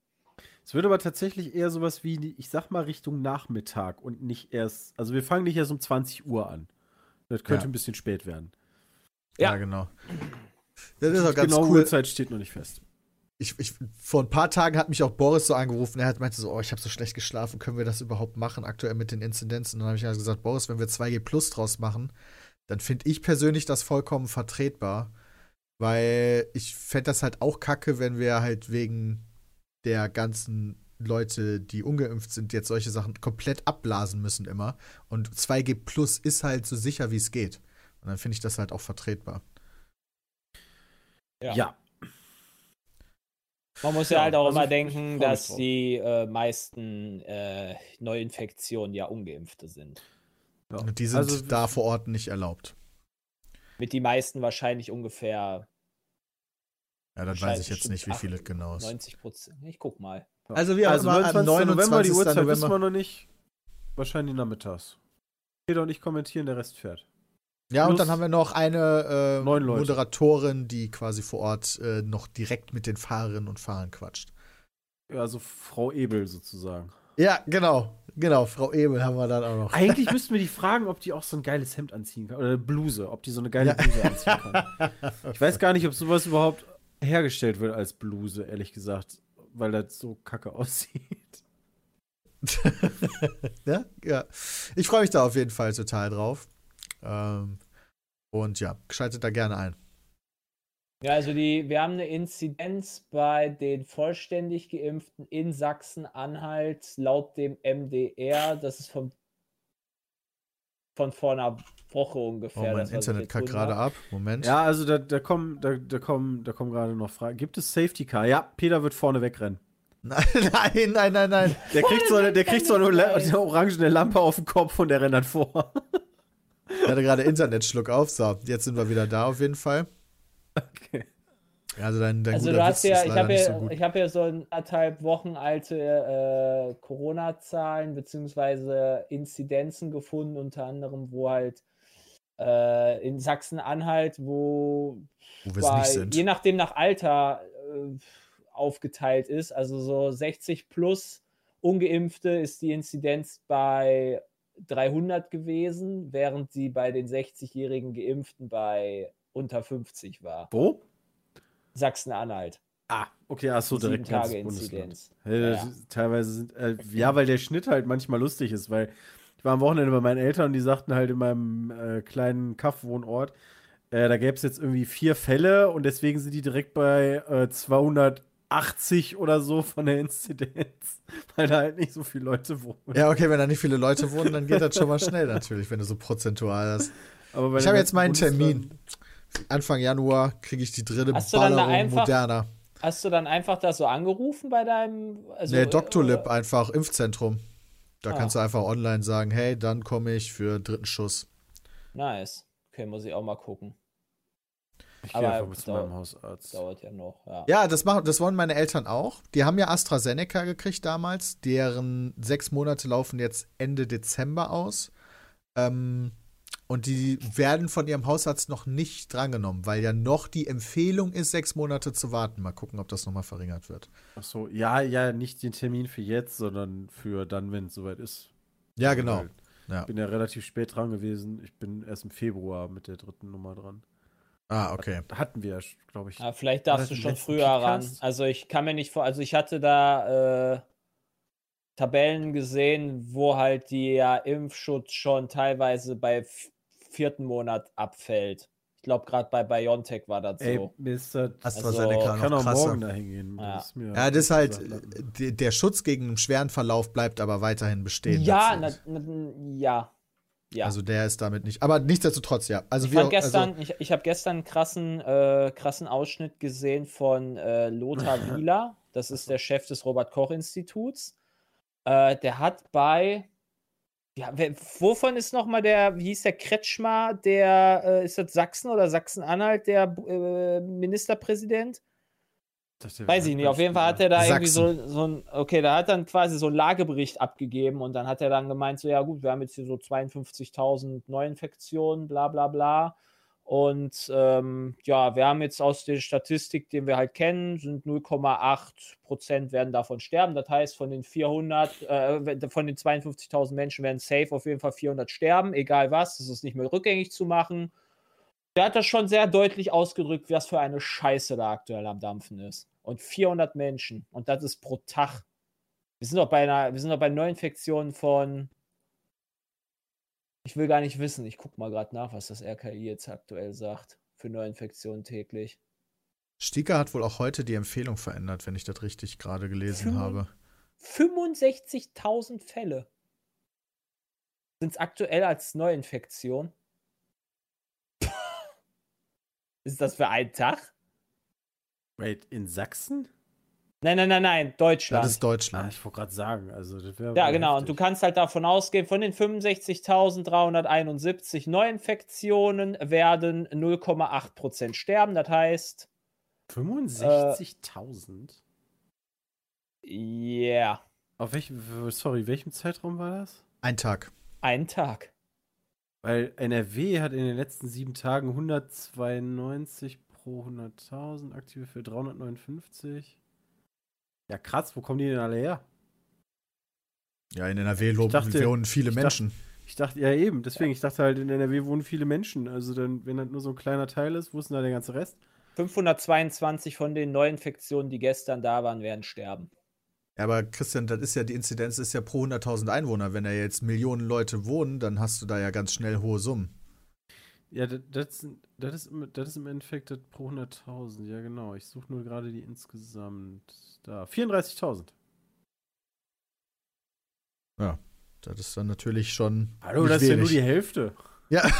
Es wird aber tatsächlich eher sowas wie, ich sag mal, Richtung Nachmittag und nicht erst, also wir fangen nicht erst um 20 Uhr an. Das könnte
Ja.
ein bisschen spät werden.
Ja,
Ja.
genau. Das ist auch
Die
ganz
genaue
cool.
Uhrzeit steht noch nicht fest.
ich, ich, vor ein paar Tagen hat mich auch Boris so angerufen. Er hat meinte so, oh, ich habe so schlecht geschlafen, können wir das überhaupt machen, aktuell mit den Inzidenzen? Und dann habe ich also gesagt, Boris, wenn wir 2G Plus draus machen, dann finde ich persönlich das vollkommen vertretbar. Weil ich fände das halt auch kacke, wenn wir halt wegen der ganzen Leute, die ungeimpft sind, jetzt solche Sachen komplett abblasen müssen immer. Und 2G Plus ist halt so sicher, wie es geht. Und dann finde ich das halt auch vertretbar.
Ja. ja.
Man muss ja, ja halt auch also immer denken, dass die äh, meisten äh, Neuinfektionen ja Ungeimpfte sind.
Ja. Und die sind also, da vor Ort nicht erlaubt.
Mit die meisten wahrscheinlich ungefähr.
Ja, dann weiß ich jetzt nicht, wie viele genau ist.
90 Prozent. Ich guck mal.
Also wir also haben am 29. November, die Uhrzeit November. wissen wir noch nicht. Wahrscheinlich nachmittags. Peter und ich kommentieren, der Rest fährt.
Ja, Plus und dann haben wir noch eine äh, Moderatorin, die quasi vor Ort äh, noch direkt mit den Fahrerinnen und Fahrern quatscht.
Ja, also Frau Ebel sozusagen.
Ja, genau. Genau, Frau Ebel haben wir dann auch noch.
Eigentlich müssten wir die fragen, ob die auch so ein geiles Hemd anziehen kann. Oder eine Bluse, ob die so eine geile Bluse anziehen kann. Ich weiß gar nicht, ob sowas überhaupt hergestellt wird als Bluse, ehrlich gesagt. Weil das so kacke aussieht.
ja, ja. Ich freue mich da auf jeden Fall total drauf. Ähm, und ja, schaltet da gerne ein.
Ja, also die, wir haben eine Inzidenz bei den vollständig Geimpften in Sachsen-Anhalt laut dem MDR, das ist vom, von vor einer Woche ungefähr.
Oh, mein Internet kackt gerade ab. Moment.
Ja, also da, da kommen, da, da kommen, da kommen gerade noch Fragen. Gibt es Safety Car? Ja, Peter wird vorne wegrennen.
Nein, nein, nein, nein, nein.
Der kriegt so eine, der kriegt so eine, eine orangene Lampe auf dem Kopf und der rennt dann vor.
Ich hatte gerade Internetschluck auf. So, jetzt sind wir wieder da auf jeden Fall. Okay. Also dein, dein
also du hast ja, ich habe ja, so ich habe ja so anderthalb Wochen alte äh, Corona-Zahlen beziehungsweise Inzidenzen gefunden, unter anderem, wo halt äh, in Sachsen-Anhalt, wo,
wo bei,
je nachdem nach Alter äh, aufgeteilt ist, also so 60 plus Ungeimpfte ist die Inzidenz bei 300 gewesen, während sie bei den 60-jährigen Geimpften bei unter 50 war.
Wo?
Sachsen-Anhalt.
Ah, okay, ach so, direkt
Sieben Tage Inzidenz.
Ja, ja. Teilweise sind, äh, ja, weil der Schnitt halt manchmal lustig ist, weil ich war am Wochenende bei meinen Eltern und die sagten halt in meinem äh, kleinen Kaffwohnort, äh, da gäbe es jetzt irgendwie vier Fälle und deswegen sind die direkt bei äh, 200 80 oder so von der Inzidenz, weil da halt nicht so viele Leute wohnen.
Ja, okay, wenn da nicht viele Leute wohnen, dann geht das schon mal schnell natürlich, wenn du so prozentual hast. Aber ich habe jetzt meinen Termin. Anfang Januar kriege ich die dritte
hast Ballerung einfach, Moderna. Hast du dann einfach das so angerufen bei deinem.
Also, nee, Doctolib äh, einfach, Impfzentrum. Da ah. kannst du einfach online sagen, hey, dann komme ich für dritten Schuss.
Nice. Okay, muss ich auch mal gucken.
Ich gehe einfach mit meinem Hausarzt.
Dauert ja noch, ja.
Ja, das, machen, das wollen meine Eltern auch. Die haben ja AstraZeneca gekriegt damals. Deren sechs Monate laufen jetzt Ende Dezember aus. Ähm, und die werden von ihrem Hausarzt noch nicht drangenommen, weil ja noch die Empfehlung ist, sechs Monate zu warten. Mal gucken, ob das nochmal verringert wird.
Ach so, ja, ja, nicht den Termin für jetzt, sondern für dann, wenn es soweit ist.
Ja, genau.
Ja. Ich bin ja relativ spät dran gewesen. Ich bin erst im Februar mit der dritten Nummer dran.
Ah, okay.
Hatten wir, glaube ich.
Ja, vielleicht darfst du schon früher ran. Also ich kann mir nicht vor, also ich hatte da äh, Tabellen gesehen, wo halt der Impfschutz schon teilweise bei vierten Monat abfällt. Ich glaube, gerade bei BioNTech war das Ey, so.
Mr. AstraZeneca also, kann auch morgen dahin gehen.
Ja. Das ja, das ist halt, der Schutz gegen einen schweren Verlauf bleibt aber weiterhin bestehen.
Ja, na, na, ja,
ja. Also der ist damit nicht. Aber nichtsdestotrotz, ja. Also
ich gestern, also, ich, ich habe gestern einen krassen, äh, krassen Ausschnitt gesehen von äh, Lothar Wieler. Das ist der Chef des Robert-Koch-Instituts. Äh, der hat bei. Ja, wer, wovon ist nochmal der, wie hieß der Kretschmer, der, äh, ist das Sachsen oder Sachsen-Anhalt, der äh, Ministerpräsident? Weiß ich nicht. Auf jeden Fall hat er da Sachsen. irgendwie so, so ein, okay, da hat dann quasi so einen Lagebericht abgegeben und dann hat er dann gemeint, so, ja gut, wir haben jetzt hier so 52.000 Neuinfektionen, bla bla bla. Und ähm, ja, wir haben jetzt aus der Statistik, den wir halt kennen, sind 0,8 Prozent werden davon sterben. Das heißt, von den 400, äh, von den 52.000 Menschen werden safe auf jeden Fall 400 sterben, egal was. Das ist nicht mehr rückgängig zu machen. Der hat das schon sehr deutlich ausgedrückt, was für eine Scheiße da aktuell am Dampfen ist. Und 400 Menschen. Und das ist pro Tag. Wir sind doch bei einer, wir sind doch bei Neuinfektionen von. Ich will gar nicht wissen. Ich gucke mal gerade nach, was das RKI jetzt aktuell sagt. Für Neuinfektionen täglich.
Sticker hat wohl auch heute die Empfehlung verändert, wenn ich das richtig gerade gelesen
Fünf-
habe.
65.000 Fälle sind es aktuell als Neuinfektion. Ist das für einen Tag?
Wait, in Sachsen?
Nein, nein, nein, nein, Deutschland.
Das ist
Ah,
Deutschland.
ich wollte gerade sagen, also das wäre.
Ja, genau. Und du
heftig.
kannst halt davon ausgehen, von den 65.371 Neuinfektionen werden 0,8% sterben. Das heißt,
65.000?
ja,
Auf welchem, sorry, welchem Zeitraum war das?
Ein Tag.
ein Tag.
Weil NRW hat in den letzten sieben Tagen 192 pro 100.000, aktive für 359. Ja, krass, wo kommen die denn alle her?
Ja, in NRW loben
dachte-
wohnen viele
ich
Menschen.
Ich dachte, ja eben, deswegen, ich dachte halt, in NRW wohnen viele Menschen. Also dann, wenn das nur so ein kleiner Teil ist, wo ist denn da der ganze Rest?
522 von den Neuinfektionen, die gestern da waren, werden sterben.
Ja, aber Christian, das ist ja die Inzidenz ist ja pro 100.000 Einwohner. Wenn da jetzt Millionen Leute wohnen, dann hast du da ja ganz schnell hohe Summen.
Ja, das, das, ist, im- das ist im Endeffekt das pro 100.000. Ja, genau. Ich suche nur gerade die insgesamt. Da, 34.000.
Ja, das ist dann natürlich schon.
Hallo, das ist ja nur
wenig.
die Hälfte.
Ja,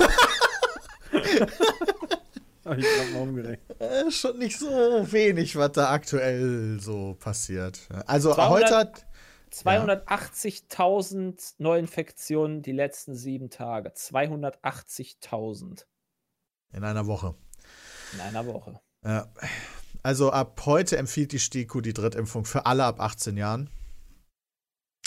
Hab ich gerade mal umgerechnet.
äh, schon nicht so wenig, was da aktuell so passiert. Also
200
heute hat.
280.000 Neuinfektionen die letzten sieben Tage. 280.000
In einer Woche.
in einer Woche.
Ja. Also ab heute empfiehlt die STIKO die Drittimpfung für alle ab 18 Jahren.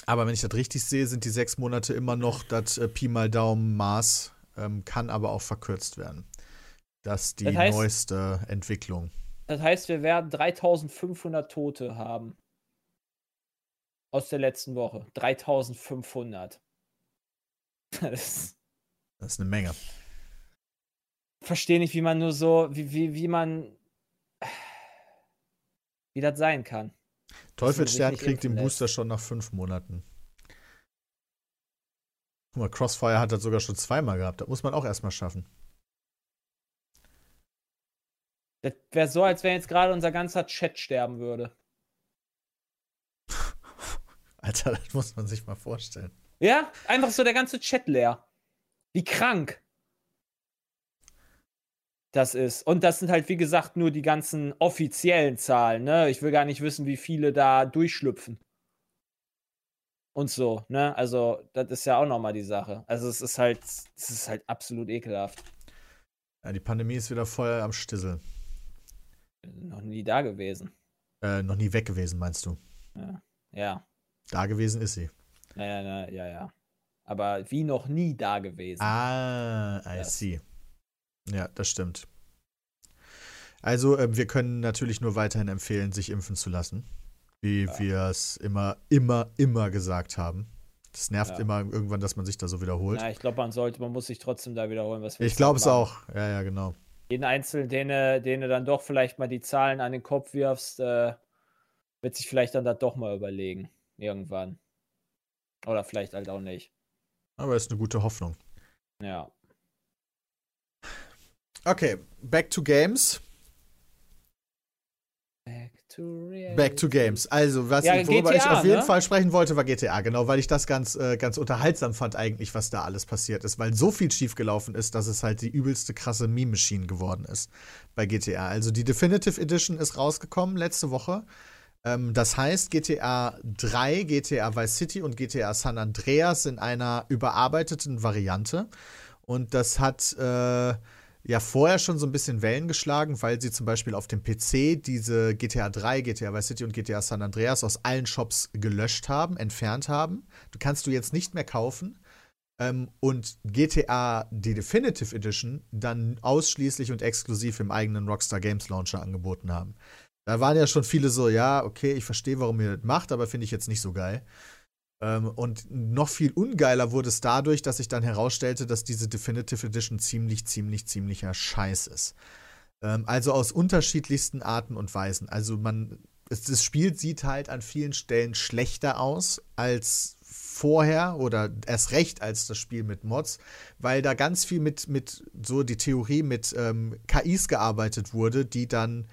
Aber wenn ich das richtig sehe, sind die sechs Monate immer noch das äh, Pi mal Daumen Maß, ähm, kann aber auch verkürzt werden. Das ist die
Das heißt-
neueste Entwicklung.
Das heißt, wir werden 3500 Tote haben. Aus der letzten Woche. 3500. Das
Das ist eine Menge.
verstehe nicht, wie man nur so, wie, wie, wie man, wie das sein kann.
Teufelsstern
nicht
kriegt den Booster schon nach fünf Monaten. Guck mal, Crossfire hat das sogar schon zweimal gehabt. Das muss man auch erstmal schaffen.
Das wäre so, als wenn jetzt gerade unser ganzer Chat sterben würde.
Alter, das muss man sich mal vorstellen.
Ja, einfach so der ganze Chat leer. Wie krank das ist. Und das sind halt, wie gesagt, nur die ganzen offiziellen Zahlen, ne? Ich will gar nicht wissen, wie viele da durchschlüpfen. Und so, ne? Also, das ist ja auch nochmal die Sache. Also, es ist halt, es ist halt absolut ekelhaft.
Ja, die Pandemie ist wieder voll am Stissel.
Noch nie da gewesen.
Äh, noch nie weg gewesen, meinst du?
Ja.
Da gewesen ist sie.
Naja, na, ja, ja. Aber wie noch nie da gewesen.
Ah, I
Das.
see. Ja, das stimmt. Also, äh, wir können natürlich nur weiterhin empfehlen, sich impfen zu lassen. Wie
Ja.
wir es immer, immer, immer gesagt haben. Das nervt
Ja.
immer irgendwann, dass man sich da so wiederholt.
Na, ich glaube, man sollte, man muss sich trotzdem da wiederholen. Was
ich
willst du
glaube es auch. Ja, ja, genau.
jeden Einzelnen, den, du- den du dann doch vielleicht mal die Zahlen an den Kopf wirfst, äh, wird sich vielleicht dann das doch mal überlegen. Irgendwann. Oder vielleicht halt auch nicht.
Aber ist eine gute Hoffnung.
Ja.
Okay, back to games.
Back to reality.
Back to games. Also, was
Ja,
ich, worüber ich
GTA,
auf jeden
ne?
Fall sprechen wollte, war GTA. Genau, weil ich das ganz, äh, ganz unterhaltsam fand eigentlich, was da alles passiert ist. Weil so viel schiefgelaufen ist, dass es halt die übelste krasse Meme-Machine geworden ist bei GTA. Also die Definitive Edition ist rausgekommen letzte Woche. Ähm, das heißt, GTA 3, GTA Vice City und GTA San Andreas in einer überarbeiteten Variante. Und das hat äh, ja vorher schon so ein bisschen Wellen geschlagen, weil sie zum Beispiel auf dem PC diese GTA 3, GTA Vice City und GTA San Andreas aus allen Shops gelöscht haben, entfernt haben. Du kannst du jetzt nicht mehr kaufen. Ähm, und GTA, die Definitive Edition, dann ausschließlich und exklusiv im eigenen Rockstar Games Launcher angeboten haben. Da waren ja schon viele so, ja, okay, ich verstehe, warum ihr das macht, aber finde ich jetzt nicht so geil. Ähm, und noch viel ungeiler wurde es dadurch, dass sich dann herausstellte, dass diese Definitive Edition ziemlich, ziemlich, ziemlicher Scheiß ist. Ähm, also aus unterschiedlichsten Arten und Weisen. Also man, es, das Spiel sieht halt an vielen Stellen schlechter aus als vorher oder erst recht als das Spiel mit Mods, weil da ganz viel mit, mit so die Theorie mit ähm, KIs gearbeitet wurde, die dann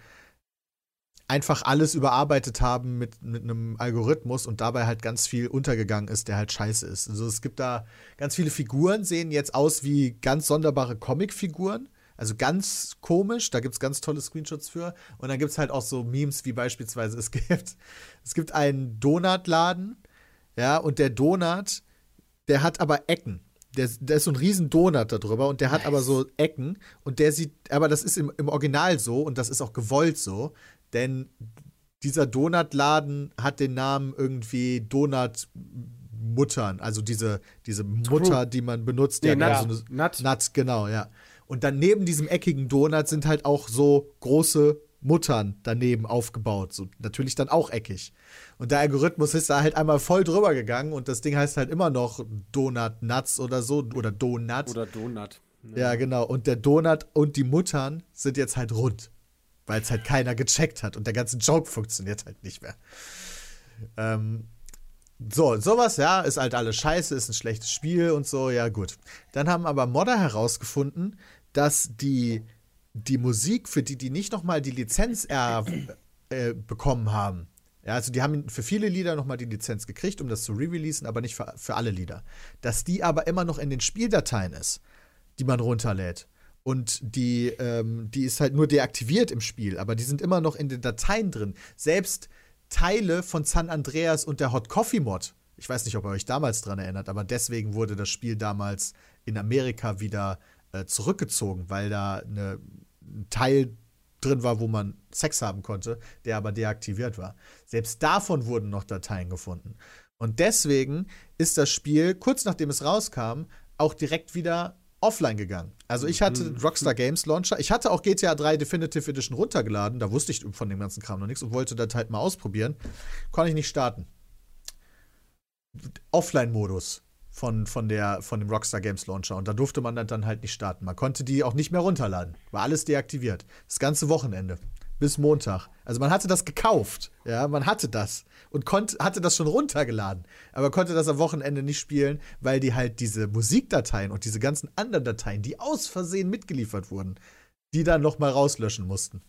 einfach alles überarbeitet haben mit, mit einem Algorithmus und dabei halt ganz viel untergegangen ist, der halt scheiße ist. Also es gibt da ganz viele Figuren, sehen jetzt aus wie ganz sonderbare Comicfiguren. Also ganz komisch, da gibt es ganz tolle Screenshots für. Und dann gibt es halt auch so Memes, wie beispielsweise es gibt, es gibt einen Donutladen, ja, und der Donut, der hat aber Ecken. Der, der ist so ein riesen Donut da drüber und der hat aber so Ecken und der sieht, aber das ist im, im Original so und das ist auch gewollt so, denn dieser Donutladen hat den Namen irgendwie Donut Muttern, also diese, diese Mutter, die man benutzt.
Nee,
die hat
Nut.
so eine,
Nut.
Nut, genau, ja. Und dann neben diesem eckigen Donut sind halt auch so große Muttern daneben aufgebaut. So natürlich dann auch eckig. Und der Algorithmus ist da halt einmal voll drüber gegangen und das Ding heißt halt immer noch Donut Nuts oder so oder Donut.
Oder Donut.
ja, genau. Und der Donut und die Muttern sind jetzt halt rund. Weil es halt keiner gecheckt hat und der ganze Joke funktioniert halt nicht mehr. Ähm, so, sowas, ja, ist halt alles scheiße, ist ein schlechtes Spiel und so, ja, gut. Dann haben aber Modder herausgefunden, dass die, die Musik, für die die nicht nochmal die Lizenz äh, bekommen haben, ja, also die haben für viele Lieder nochmal die Lizenz gekriegt, um das zu re-releasen, aber nicht für, für alle Lieder. Dass die aber immer noch in den Spieldateien ist, die man runterlädt. Und die, ähm, die ist halt nur deaktiviert im Spiel, aber die sind immer noch in den Dateien drin. Selbst Teile von San Andreas und der Hot Coffee Mod. Ich weiß nicht, ob ihr euch damals dran erinnert, aber deswegen wurde das Spiel damals in Amerika wieder äh, zurückgezogen, weil da eine, ein Teil drin war, wo man Sex haben konnte, der aber deaktiviert war. Selbst davon wurden noch Dateien gefunden. Und deswegen ist das Spiel, kurz nachdem es rauskam, auch direkt wieder offline gegangen. Also ich hatte
Mhm.
Rockstar Games Launcher. Ich hatte auch GTA 3 Definitive Edition runtergeladen. Da wusste ich von dem ganzen Kram noch nichts und wollte das halt mal ausprobieren. Konnte ich nicht starten. Offline-Modus von, von, der, von dem Rockstar Games Launcher. Und da durfte man dann halt nicht starten. Man konnte die auch nicht mehr runterladen. War alles deaktiviert. Das ganze Wochenende. Bis Montag. Also man hatte das gekauft. Ja, man hatte das. Und konnt, hatte das schon runtergeladen. Aber konnte das am Wochenende nicht spielen, weil die halt diese Musikdateien und diese ganzen anderen Dateien, die aus Versehen mitgeliefert wurden, die dann noch mal rauslöschen mussten.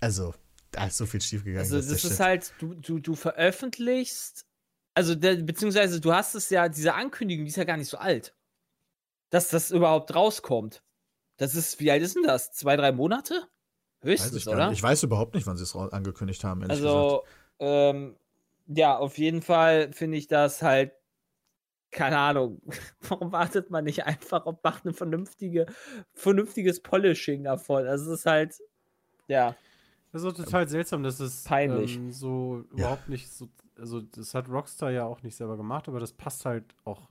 Also, da ist so viel schiefgegangen.
Also das ist
Shit-
halt, du, du, du veröffentlichst, also der, beziehungsweise du hast es ja, diese Ankündigung, die ist ja gar nicht so alt. Dass das überhaupt rauskommt. Das ist, wie alt ist denn das? Zwei, drei Monate?
Weiß
Höchstens,
ich, gar
oder?
nicht. ich weiß überhaupt nicht, wann sie es angekündigt haben, ehrlich
Also, ähm, ja, auf jeden Fall finde ich das halt, keine Ahnung, warum wartet man nicht einfach und macht ein vernünftige, vernünftiges Polishing davon? Also es ist halt, ja,
Das ist auch total seltsam, dass es
Peinlich.
Ähm, so überhaupt nicht so. Also, das hat Rockstar ja auch nicht selber gemacht, aber das passt halt auch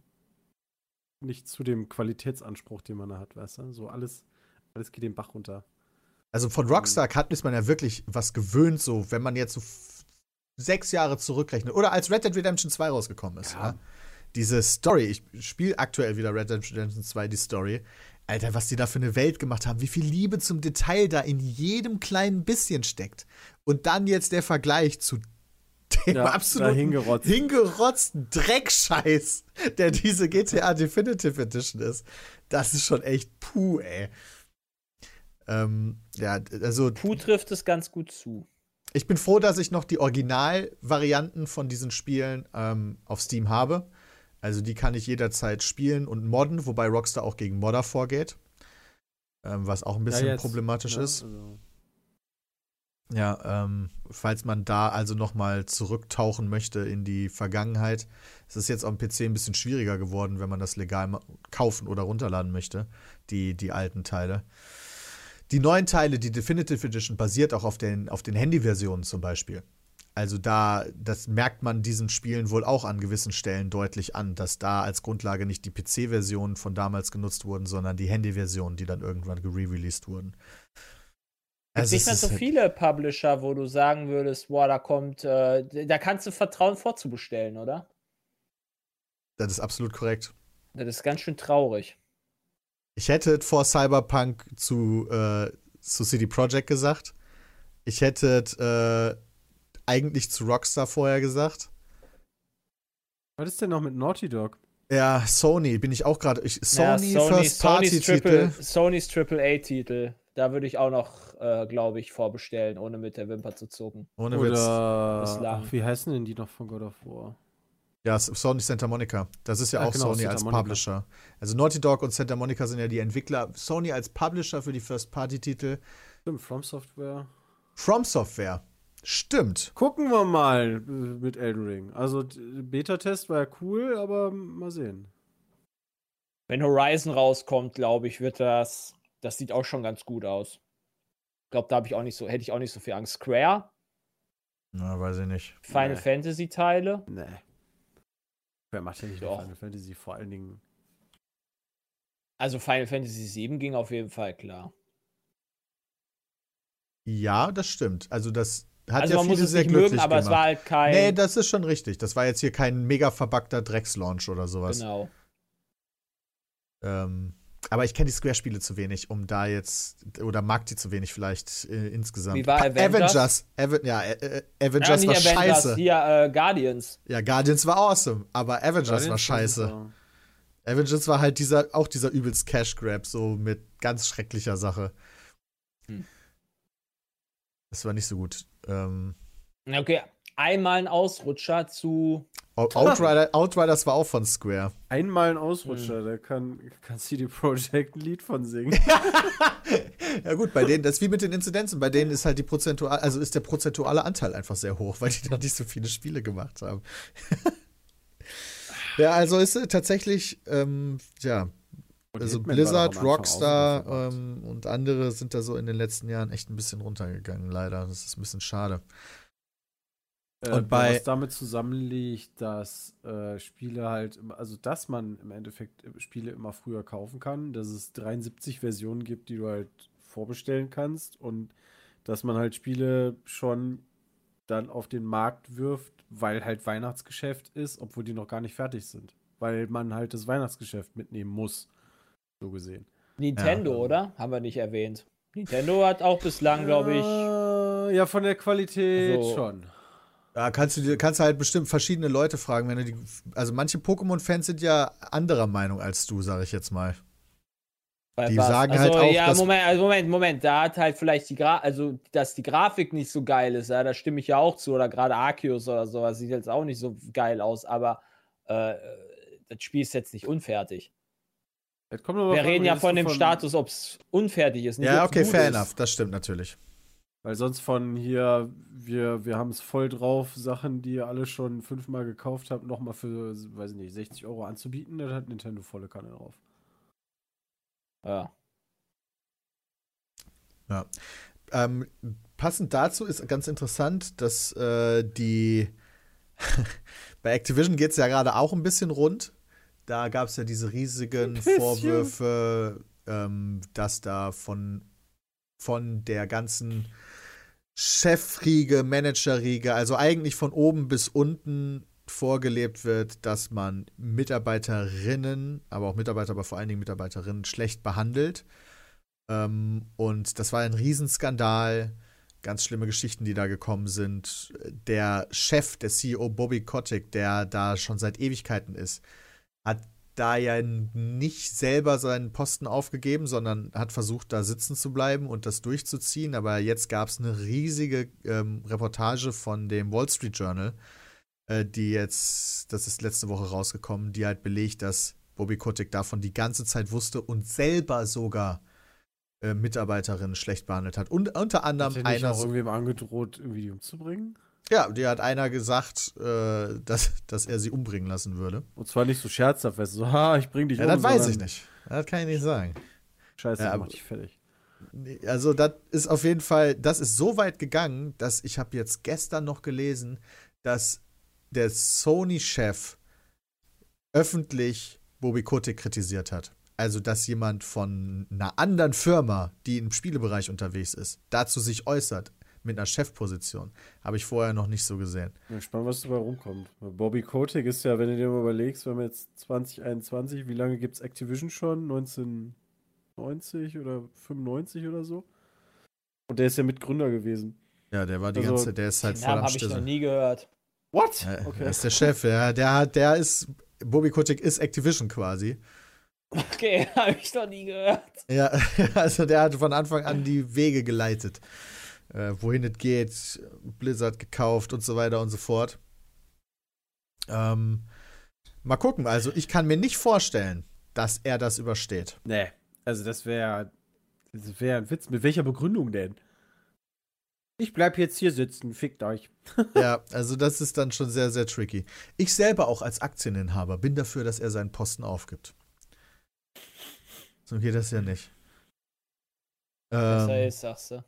nicht zu dem Qualitätsanspruch, den man da hat, weißt du? So alles, alles geht den Bach runter.
Also von Rockstar hat ist man ja wirklich was gewöhnt, so wenn man jetzt so sechs Jahre zurückrechnet. Oder als Red Dead Redemption 2 rausgekommen ist.
Ja.
Ja. Diese Story, ich spiele aktuell wieder Red Dead Redemption 2, die Story. Alter, was die da für eine Welt gemacht haben, wie viel Liebe zum Detail da in jedem kleinen bisschen steckt. Und dann jetzt der Vergleich zu dem
Ja,
absoluten
da hingerotzt.
hingerotzten Dreckscheiß, der diese GTA Definitive Edition ist. Das ist schon echt puh, ey. Ähm, ja, also
Puh trifft es ganz gut zu.
ich bin froh, dass ich noch die Originalvarianten von diesen Spielen ähm, auf Steam habe. Also die kann ich jederzeit spielen und modden, wobei Rockstar auch gegen Modder vorgeht. Ähm, was auch ein bisschen
jetzt,
problematisch
ne?
ist.
Also,
Ja, ähm, falls man da also noch mal zurücktauchen möchte in die Vergangenheit, es ist jetzt am PC ein bisschen schwieriger geworden, wenn man das legal kaufen oder runterladen möchte, die, die alten Teile. Die neuen Teile, die Definitive Edition, basiert auch auf den, auf den Handy-Versionen zum Beispiel. Also da, das merkt man diesen Spielen wohl auch an gewissen Stellen deutlich an, dass da als Grundlage nicht die PC-Versionen von damals genutzt wurden, sondern die Handy-Versionen, die dann irgendwann gereleased wurden.
Es
Also
nicht mehr so
halt-
viele Publisher, wo du sagen würdest, boah, da kommt, äh, da kannst du vertrauen vorzubestellen, oder?
Das ist absolut korrekt.
Das ist ganz schön traurig.
Ich hätte vor Cyberpunk zu, äh, zu CD Projekt gesagt. Ich hätte äh, eigentlich zu Rockstar vorher gesagt.
was ist denn noch mit Naughty Dog?
Ja, Sony bin ich auch gerade. ich-
Ja,
Sony,
Sony
First Party
Sony's Triple,
Titel.
Sony's Triple A-Titel. Da würde ich auch noch, äh, glaube ich, vorbestellen, ohne mit der Wimper zu zucken.
Ohne Witz.
Oder, ach, wie heißen denn die noch von God of War?
Ja, Sony Santa Monica. Das ist ja
Ah,
auch
genau,
Sony
Santa
als
Monica.
Publisher. Also Naughty Dog und Santa Monica sind ja die Entwickler. Sony als Publisher für die First-Party-Titel.
Stimmt, From Software.
From Software. Stimmt.
Gucken wir mal mit Elden Ring. Also, Beta-Test war ja cool, aber mal sehen.
Wenn Horizon rauskommt, glaube ich, wird das. Das sieht auch schon ganz gut aus. Ich glaube, da habe ich auch nicht so, hätte ich auch nicht so viel Angst. Square,
Na, weiß ich nicht.
Final
Nee.
Fantasy Teile.
Nee. Wer macht ja nicht
Doch.
Final Fantasy? Vor allen Dingen.
Also Final Fantasy 7 ging auf jeden Fall klar.
Ja, das stimmt. Also das hat
also
ja
man
viele
muss es
sehr
nicht
glücklich
mögen, aber es
gemacht.
war halt kein.
Nee, das ist schon richtig. Das war jetzt hier kein mega verbackter Dreckslaunch oder sowas.
genau.
Ähm, aber ich kenne die Square-Spiele zu wenig, um da jetzt, oder mag die zu wenig vielleicht äh, insgesamt.
Wie war Avengers?
Avengers. Ava- ja, äh,
Ja,
Avengers
nicht
war
Avengers,
scheiße.
hier äh, Guardians.
Ja, Guardians war awesome, aber Avengers war scheiße. Avengers war halt dieser, auch dieser übelst Cash Grab, so mit ganz schrecklicher Sache.
Hm.
Das war nicht so gut. Ähm,
Okay, einmal ein Ausrutscher zu.
Out- Outrider, Outriders war auch von Square.
Einmal ein
Hm.
Ausrutscher, da kann, kann CD Projekt ein Lied von singen.
Ja gut, bei denen, das ist wie mit den Inzidenzen, bei denen ist halt die prozentual, also ist der prozentuale Anteil einfach sehr hoch, weil die da nicht so viele Spiele gemacht haben. ja, also ist äh, tatsächlich, ähm, ja,
Und
also Blizzard, Rockstar ähm, und andere sind da so in den letzten Jahren echt ein bisschen runtergegangen, leider. Das ist ein bisschen schade.
Äh,
Und bei-
was damit zusammenliegt, dass äh, Spiele halt, also dass man im Endeffekt Spiele immer früher kaufen kann, dass es 73 Versionen gibt, die du halt vorbestellen kannst und dass man halt Spiele schon dann auf den Markt wirft, weil halt Weihnachtsgeschäft ist, obwohl die noch gar nicht fertig sind. Weil man halt das Weihnachtsgeschäft mitnehmen muss, so gesehen.
Nintendo,
Ja.
oder? Haben wir nicht erwähnt. Nintendo hat auch bislang, glaube ich.
Ja, von der Qualität
So.
schon.
Da kannst du kannst halt bestimmt verschiedene Leute fragen, wenn du die, also manche Pokémon-Fans sind ja anderer Meinung als du, sag ich jetzt mal.
Bei
Die
was?
sagen
also,
halt auch,
ja,
dass-
Moment, also Moment, Moment, da hat halt vielleicht die Gra also dass die Grafik nicht so geil ist, ja, da stimme ich ja auch zu, oder gerade Arceus oder sowas sieht jetzt auch nicht so geil aus, aber äh, das Spiel ist jetzt nicht unfertig.
Das kommt aber
Wir reden ja von dem Status, ob es unfertig ist. Nicht,
Ja, okay, fair
ist.
enough, das stimmt natürlich.
Weil sonst von hier, wir, wir haben es voll drauf, Sachen, die ihr alle schon fünfmal gekauft habt, nochmal für, weiß ich nicht, 60 Euro anzubieten, dann hat Nintendo volle Kanne drauf.
Ja.
Ähm, passend dazu ist ganz interessant, dass äh, die bei Activision geht es ja gerade auch ein bisschen rund. Da gab es ja diese riesigen. Vorwürfe, ähm, dass da von, von der ganzen Chefriege, Managerriege, also eigentlich von oben bis unten vorgelebt wird, dass man Mitarbeiterinnen, aber auch Mitarbeiter, aber vor allen Dingen Mitarbeiterinnen schlecht behandelt. Ähm, und das war ein Riesenskandal. Ganz schlimme Geschichten, die da gekommen sind. Der Chef, der CEO Bobby Kotick, der da schon seit Ewigkeiten ist, hat da ja nicht selber seinen Posten aufgegeben, sondern hat versucht, da sitzen zu bleiben und das durchzuziehen. Aber jetzt gab es eine riesige ähm, Reportage von dem Wall Street Journal, äh, die jetzt, das ist letzte Woche rausgekommen, die halt belegt, dass Bobby Kotick davon die ganze Zeit wusste und selber sogar äh, Mitarbeiterinnen schlecht behandelt hat. Und unter anderem
Hat er nicht
einer.
auch irgendwem angedroht, irgendwie die umzubringen?
Ja, die hat einer gesagt, äh, dass, dass er sie umbringen lassen würde.
Und zwar nicht so scherzhaft, weißt du, so, ha, ich bring dich
Ja,
um.
das weiß ich nicht. Das kann ich nicht sagen.
Scheiße,
Ja,
ja,
aber-
mach dich fertig.
Nee, Also, das ist auf jeden Fall, das ist so weit gegangen, dass ich habe jetzt gestern noch gelesen, dass der Sony-Chef öffentlich Bobby Kotick kritisiert hat. Also, dass jemand von einer anderen Firma, die im Spielebereich unterwegs ist, dazu sich äußert mit einer Chefposition. Habe ich vorher noch nicht so gesehen.
Ich bin gespannt, was dabei rumkommt. Bobby Kotick ist ja, wenn du dir mal überlegst, wir haben jetzt 2021, wie lange gibt es Activision schon? 1990 oder 95 oder so? Und der ist ja Mitgründer gewesen.
Ja, der war die
Also,
ganze, der ist halt voll am
habe ich noch nie gehört.
What?
Ja,
Okay.
Er ist der Chef, ja. Der hat, der ist, Bobby Kotick ist Activision quasi.
Okay, habe ich noch nie gehört.
Ja, also der hat von Anfang an die Wege geleitet. Äh, wohin es geht, Blizzard gekauft und so weiter und so fort. Ähm, mal gucken. Also ich kann mir nicht vorstellen, dass er das übersteht.
Nee, also das wäre das wäre ein Witz. Mit welcher Begründung denn? Ich bleib jetzt hier sitzen, fickt euch.
ja, also das ist dann schon sehr, sehr tricky. Ich selber auch als Aktieninhaber bin dafür, dass er seinen Posten aufgibt. So geht das ja nicht.
Besser
Ähm,
ist, sagst du.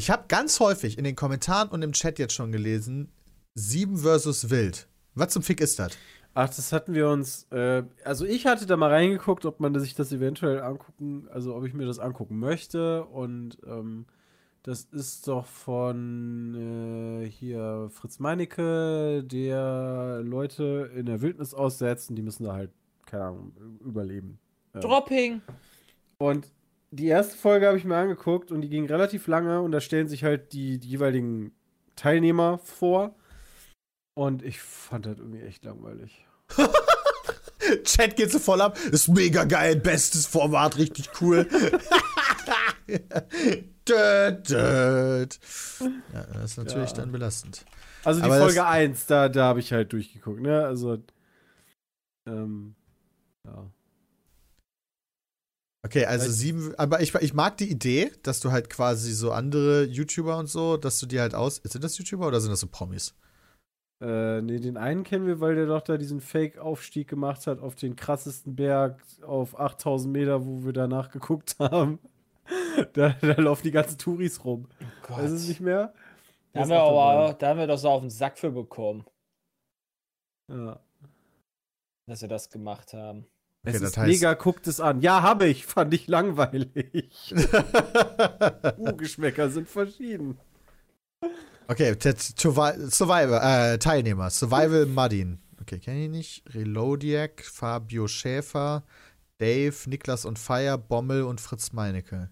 Ich habe ganz häufig in den Kommentaren und im Chat jetzt schon gelesen, 7 versus Wild. Was zum Fick ist das?
Ach, das hatten wir uns. Äh, also ich hatte da mal reingeguckt, ob man sich das eventuell angucken, also ob ich mir das angucken möchte. Und ähm, das ist doch von äh, hier Fritz Meinecke, der Leute in der Wildnis aussetzt und die müssen da halt, keine Ahnung, überleben. Ähm,
Dropping.
Und die erste Folge habe ich mir angeguckt und die ging relativ lange und da stellen sich halt die, die jeweiligen Teilnehmer vor. Und ich fand das irgendwie echt langweilig.
Chat geht so voll ab. Ist mega geil, bestes Format, richtig cool. död, död. Ja, das ist natürlich
Ja.
dann belastend.
Also die
Aber
Folge 1, da, da habe ich halt durchgeguckt, ne? Also, ähm, ja.
Okay, also
Vielleicht-
sieben, aber ich, ich mag die Idee, dass du halt quasi so andere YouTuber und so, dass du die halt aus. Sind das YouTuber oder sind das so Promis?
Äh, nee, den einen kennen wir, weil der doch da diesen Fake-Aufstieg gemacht hat auf den krassesten Berg auf 8000 Meter, wo wir danach geguckt haben. da, da laufen die ganzen Touris rum.
Gott.
Weiß es nicht mehr?
Da haben, wir aber, da haben wir doch so auf den Sack für bekommen,
Ja.
dass wir das gemacht haben.
Es
Okay,
ist
heißt-
mega, guckt es an. Ja, habe ich. Fand ich langweilig. uh, Geschmäcker sind verschieden.
okay, Survivor, äh, Teilnehmer. Survival Muddin. Okay, kenne ich nicht. Relodiac, Fabio Schäfer, Dave, Niklas und Fire, Bommel und Fritz Meinecke.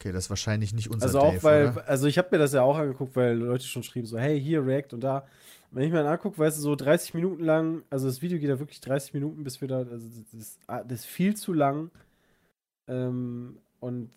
Okay, das ist wahrscheinlich nicht unser
Also
Dave,
auch, weil,
oder?
also ich habe mir das ja auch angeguckt, weil Leute schon schrieben so, hey, hier React und da. Wenn ich mir dann angucke, weißt du, so 30 Minuten lang, also das Video geht ja wirklich 30 Minuten, bis wir da, also das ist, das ist viel zu lang. Ähm, und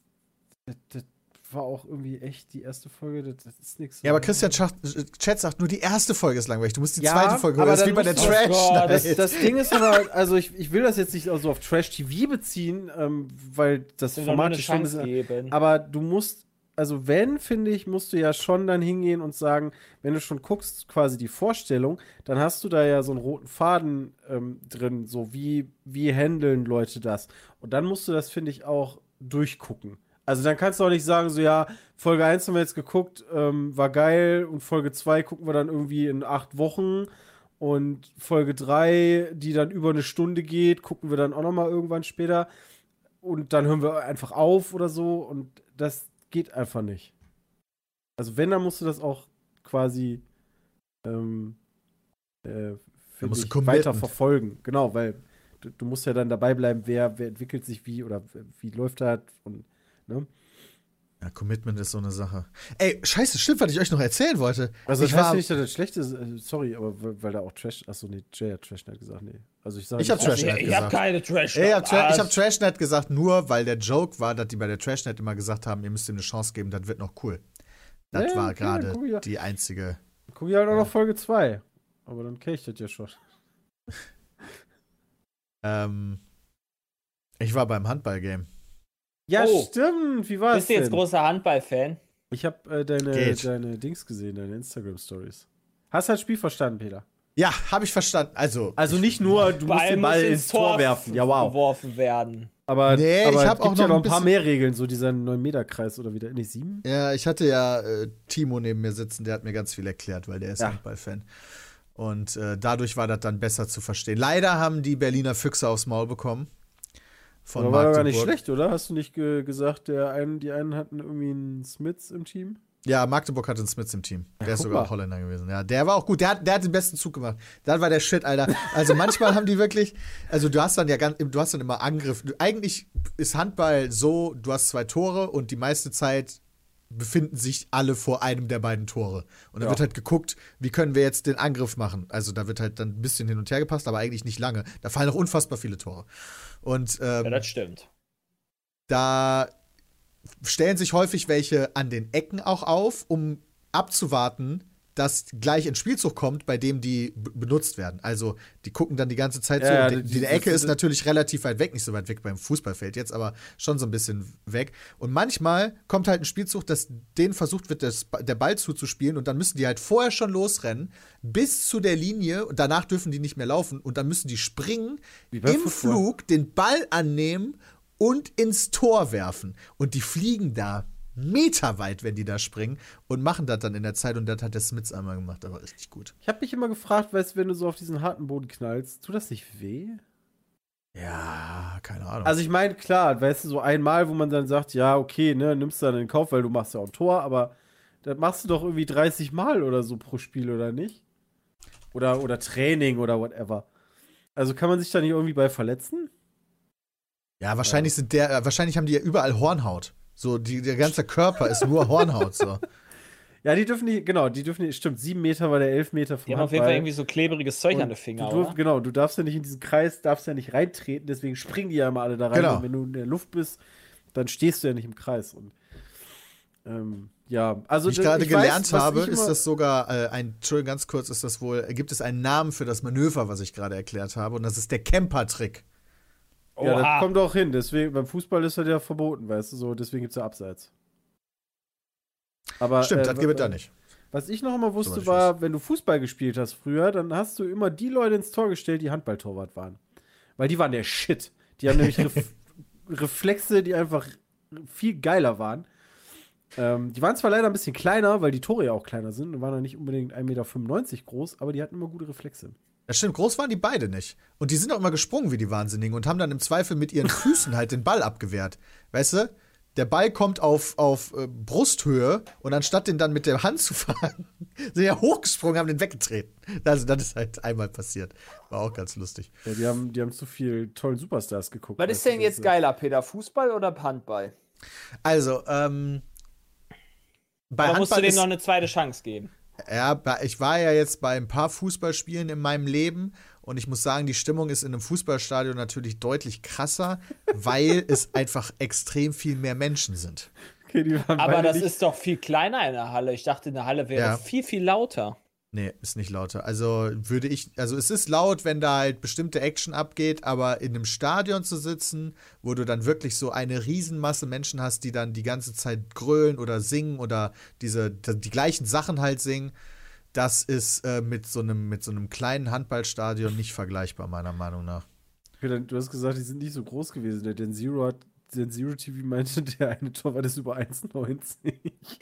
das, das war auch irgendwie echt die erste Folge, das, das ist nichts.
Ja, aber Christian Schacht, Chat sagt, nur die erste Folge ist langweilig. Du musst die
Ja,
zweite Folge
aber
hören. Das ist
dann
wie bei der Trash.
Oh Gott,
Das, das Ding ist aber, also ich, ich will das jetzt nicht so auf Trash-TV beziehen, ähm, weil das Format ist schon
geben.
aber du musst, also wenn, finde ich, musst du ja schon dann hingehen und sagen, wenn du schon guckst, quasi die Vorstellung, dann hast du da ja so einen roten Faden ähm, drin, so wie, wie handeln Leute das. Und dann musst du das, finde ich, auch durchgucken. Also dann kannst du auch nicht sagen, so ja, Folge 1 haben wir jetzt geguckt, ähm, war geil und Folge 2 gucken wir dann irgendwie in acht Wochen und Folge 3, die dann über eine Stunde geht, gucken wir dann auch nochmal irgendwann später und dann hören wir einfach auf oder so und das geht einfach nicht. Also wenn, dann musst du das auch quasi ähm, äh, find
musst du
ich,
committen.
weiter verfolgen. Genau, weil du, du musst ja dann dabei bleiben, wer, wer entwickelt sich wie oder wie läuft das und ne?
Ja, Commitment ist so eine Sache. Ey, scheiße, stimmt, was ich euch noch erzählen wollte.
Also
ich war,
ja nicht, dass das schlecht ist, äh, sorry, aber weil, da auch Trash, achso, nee, Jay hat Trash nicht gesagt, nee. Also ich sage
Ich hab
Also,
Trash
ich
Net
ich habe
gesagt.
keine Trash.
Ey, ich habe Tra hab
Was?
Trashnet gesagt, nur weil der Joke war, dass die bei der Trashnet immer gesagt haben, ihr müsst ihm eine Chance geben, das wird noch cool. Das
Ja,
war
okay,
gerade die einzige.
Guck ich halt auch
Ja.
noch Folge 2. Aber dann kenn ich das ja schon.
Ähm, ich war beim Handballgame.
Ja,
Oh.
stimmt. Wie war es
Bist du jetzt
denn?
großer Handball-Fan?
Ich habe äh, deine,
Geht.
deine Dings gesehen, deine Instagram-Stories. Hast du das Spiel verstanden, Peter?
Ja, habe ich verstanden. Also,
Also nicht nur, du musst
Ball
den Ball ins Tor werfen. Ja, wow.
geworfen werden.
Aber,
Nee,
aber
ich hab
es gibt
auch
ja
noch
noch
ein
paar mehr Regeln, so dieser 9-Meter-Kreis oder wieder. Nee, 7?
ja, ich hatte ja äh, Timo neben mir sitzen, der hat mir ganz viel erklärt, weil der ist
Ja.
Handballfan. Und äh, dadurch war das dann besser zu verstehen. Leider haben die Berliner Füchse aufs Maul bekommen. Von
Aber war doch gar nicht
Magdeburg.
schlecht, oder? Hast du nicht ge gesagt, der einen, die einen hatten irgendwie einen Smiths im Team?
Ja, Magdeburg hatte einen Smith im Team. Der ist
guck
sogar
mal.
Holländer gewesen. Ja, der war auch gut. Der hat, der hat den besten Zug gemacht. Das war der Shit, Alter. Also manchmal haben die wirklich, also du hast dann ja ganz, du hast dann immer Angriff. Du, eigentlich ist Handball so, du hast zwei Tore und die meiste Zeit befinden sich alle vor einem der beiden Tore. Und da
Ja.
wird halt geguckt, wie können wir jetzt den Angriff machen. Also da wird halt dann ein bisschen hin und her gepasst, aber eigentlich nicht lange. Da fallen auch unfassbar viele Tore. Und ähm,
Ja, das stimmt.
da stellen sich häufig welche an den Ecken auch auf, um abzuwarten, dass gleich ein Spielzug kommt, bei dem die benutzt werden. Also die gucken dann die ganze Zeit
Ja,
so. die,
die-
die Ecke ist natürlich relativ weit weg, nicht so weit weg beim Fußballfeld jetzt, aber schon so ein bisschen weg. Und manchmal kommt halt ein Spielzug, dass denen versucht wird, das, der Ball zuzuspielen und dann müssen die halt vorher schon losrennen bis zu der Linie und danach dürfen die nicht mehr laufen und dann müssen die springen, im
Football.
Flug den Ball annehmen und ins Tor werfen. Und die fliegen da meterweit, wenn die da springen und machen das dann in der Zeit. Und das hat der Smiths einmal gemacht, aber richtig gut.
Ich habe mich immer gefragt, weißt du, wenn du so auf diesen harten Boden knallst, tut das nicht weh?
Ja, keine Ahnung.
Also ich meine, klar, weißt du, so einmal, wo man dann sagt, ja, okay, ne, nimmst du dann in Kauf, weil du machst ja auch ein Tor, aber das machst du doch irgendwie 30 Mal oder so pro Spiel, oder nicht? Oder, oder Training oder whatever. Also kann man sich da nicht irgendwie bei verletzen?
ja, wahrscheinlich sind der, äh, wahrscheinlich haben die ja überall Hornhaut. So, die, der ganze Körper ist nur Hornhaut. So.
Ja, die dürfen nicht, genau, die dürfen nicht, stimmt, sieben Meter war der elf Meter vom
Die haben auf jeden. Fall irgendwie so klebriges Zeug an den Finger,
du, durf-
oder?
Genau, du darfst ja nicht in diesen Kreis, darfst ja nicht reintreten, deswegen springen die ja immer alle da rein.
Genau.
Und wenn du in der Luft bist, dann stehst du ja nicht im Kreis. Und ähm, ja, also
Wie ich gerade
weiß,
gelernt
was
habe, ist das sogar äh, ein, Entschuldigung, ganz kurz, ist das wohl, gibt es einen Namen für das Manöver, was ich gerade erklärt habe, und das ist der Camper-Trick.
Ja, das
Oha.
kommt auch hin. Deswegen, beim Fußball ist das ja verboten, weißt du, so, deswegen gibt es ja Abseits. Aber,
Stimmt,
äh,
das gibt es da nicht.
Was ich noch immer wusste, war, wenn du Fußball gespielt hast früher, dann hast du immer die Leute ins Tor gestellt, die Handballtorwart waren. Weil die waren der Shit. Die haben nämlich Ref Reflexe, die einfach viel geiler waren. Ähm, die waren zwar leider ein bisschen kleiner, weil die Tore ja auch kleiner sind und waren ja nicht unbedingt 1,95 Meter groß, aber die hatten immer gute Reflexe.
Ja, stimmt, groß waren die beide nicht. Und die sind auch immer gesprungen wie die Wahnsinnigen und haben dann im Zweifel mit ihren Füßen halt den Ball abgewehrt. Weißt du? Der Ball kommt auf, auf äh, Brusthöhe und anstatt den dann mit der Hand zu fangen, sind ja hochgesprungen, haben den weggetreten. Also, das ist halt einmal passiert. War auch ganz lustig.
Ja, die haben, die haben zu viel tollen Superstars geguckt.
Was ist denn jetzt
das-
geiler, Peter? Fußball oder Handball?
Also, ähm. Bei
Da musst du
Handball
dem
ist,
noch eine zweite Chance geben.
Ja, ich war ja jetzt bei ein paar Fußballspielen in meinem Leben und ich muss sagen, die Stimmung ist in einem Fußballstadion natürlich deutlich krasser, weil es einfach extrem viel mehr Menschen sind.
Okay, die waren
Aber das
nicht-
ist doch viel kleiner in der Halle. Ich dachte, in der Halle wäre
Ja.
viel, viel lauter.
Nee, ist nicht lauter. Also würde ich, also es ist laut, wenn da halt bestimmte Action abgeht, aber in einem Stadion zu sitzen, wo du dann wirklich so eine Riesenmasse Menschen hast, die dann die ganze Zeit grölen oder singen oder diese, die gleichen Sachen halt singen, das ist äh, mit so einem, mit so einem kleinen Handballstadion nicht vergleichbar, meiner Meinung nach.
Du hast gesagt, die sind nicht so groß gewesen. Der Den Zero hat den Zero TV meinte, der eine Torwart ist über 1,90.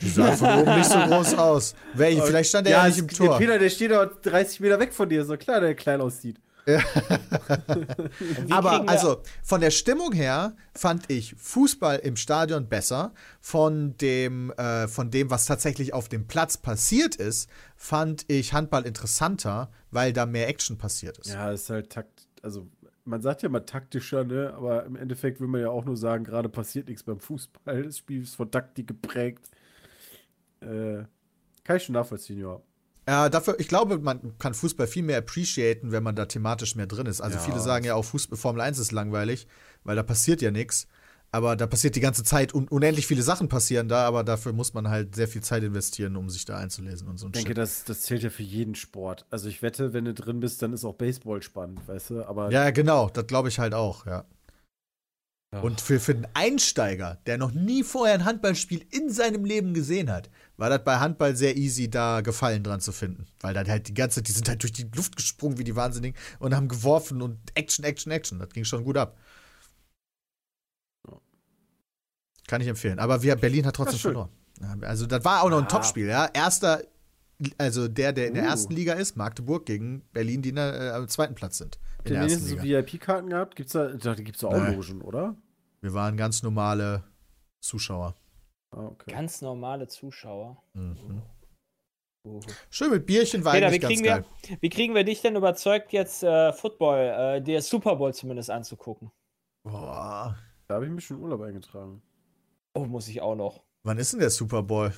Die sah von oben nicht so groß aus. Welche, vielleicht stand er ja, nicht im
Der
Tor.
Peter, der steht doch 30 Meter weg von dir. Ist doch klar, der klein aussieht.
Aber also von der Stimmung her fand ich Fußball im Stadion besser. Von dem, äh, von dem, was tatsächlich auf dem Platz passiert ist, fand ich Handball interessanter, weil da mehr Action passiert ist.
Ja, ist halt takt. Also, man sagt ja mal taktischer, ne? Aber im Endeffekt will man ja auch nur sagen, gerade passiert nichts beim Fußball. Das Spiel ist von Taktik geprägt. Äh, kann ich schon nachvollziehen, ja.
Ja, dafür, ich glaube, man kann Fußball viel mehr appreciaten, wenn man da thematisch mehr drin ist. Also
Ja.
viele sagen ja auch, Fußball, Formel 1 ist langweilig, weil da passiert ja nichts. Aber da passiert die ganze Zeit und unendlich viele Sachen passieren da, aber dafür muss man halt sehr viel Zeit investieren, um sich da einzulesen und so ein
Ich denke,
Shit.
das, das zählt ja für jeden Sport. Also, ich wette, wenn du drin bist, dann ist auch Baseball spannend, weißt du? Aber
Ja, genau, das glaube ich halt auch, ja. Und für, für den Einsteiger, der noch nie vorher ein Handballspiel in seinem Leben gesehen hat, war das bei Handball sehr easy, da Gefallen dran zu finden. Weil dann halt die ganze Zeit, die sind halt durch die Luft gesprungen wie die Wahnsinnigen und haben geworfen und Action, Action, Action. Das ging schon gut ab.
Ja.
Kann ich empfehlen. Aber wir, Berlin hat trotzdem verloren. Also, das war auch noch ein
Ah.
Topspiel, ja. Erster, also der, der in der
Uh.
ersten Liga ist, Magdeburg gegen Berlin, die in der, äh, am zweiten Platz sind. In der
wenigstens
Liga.
so VIP-Karten gehabt? Gibt's da, da gibt's da auch
Nein.
Logen, oder?
Wir waren ganz normale Zuschauer.
Ah, okay.
Ganz normale Zuschauer.
Mhm.
Uh.
Schön mit Bierchen war
Peter, wie
eigentlich ganz
kriegen,
geil.
wir, wie kriegen wir dich denn überzeugt, jetzt äh, Football, äh, der Super Bowl zumindest anzugucken?
Boah.
Da habe ich mich schon Urlaub eingetragen.
Oh, muss ich auch noch.
Wann ist denn der Super Bowl?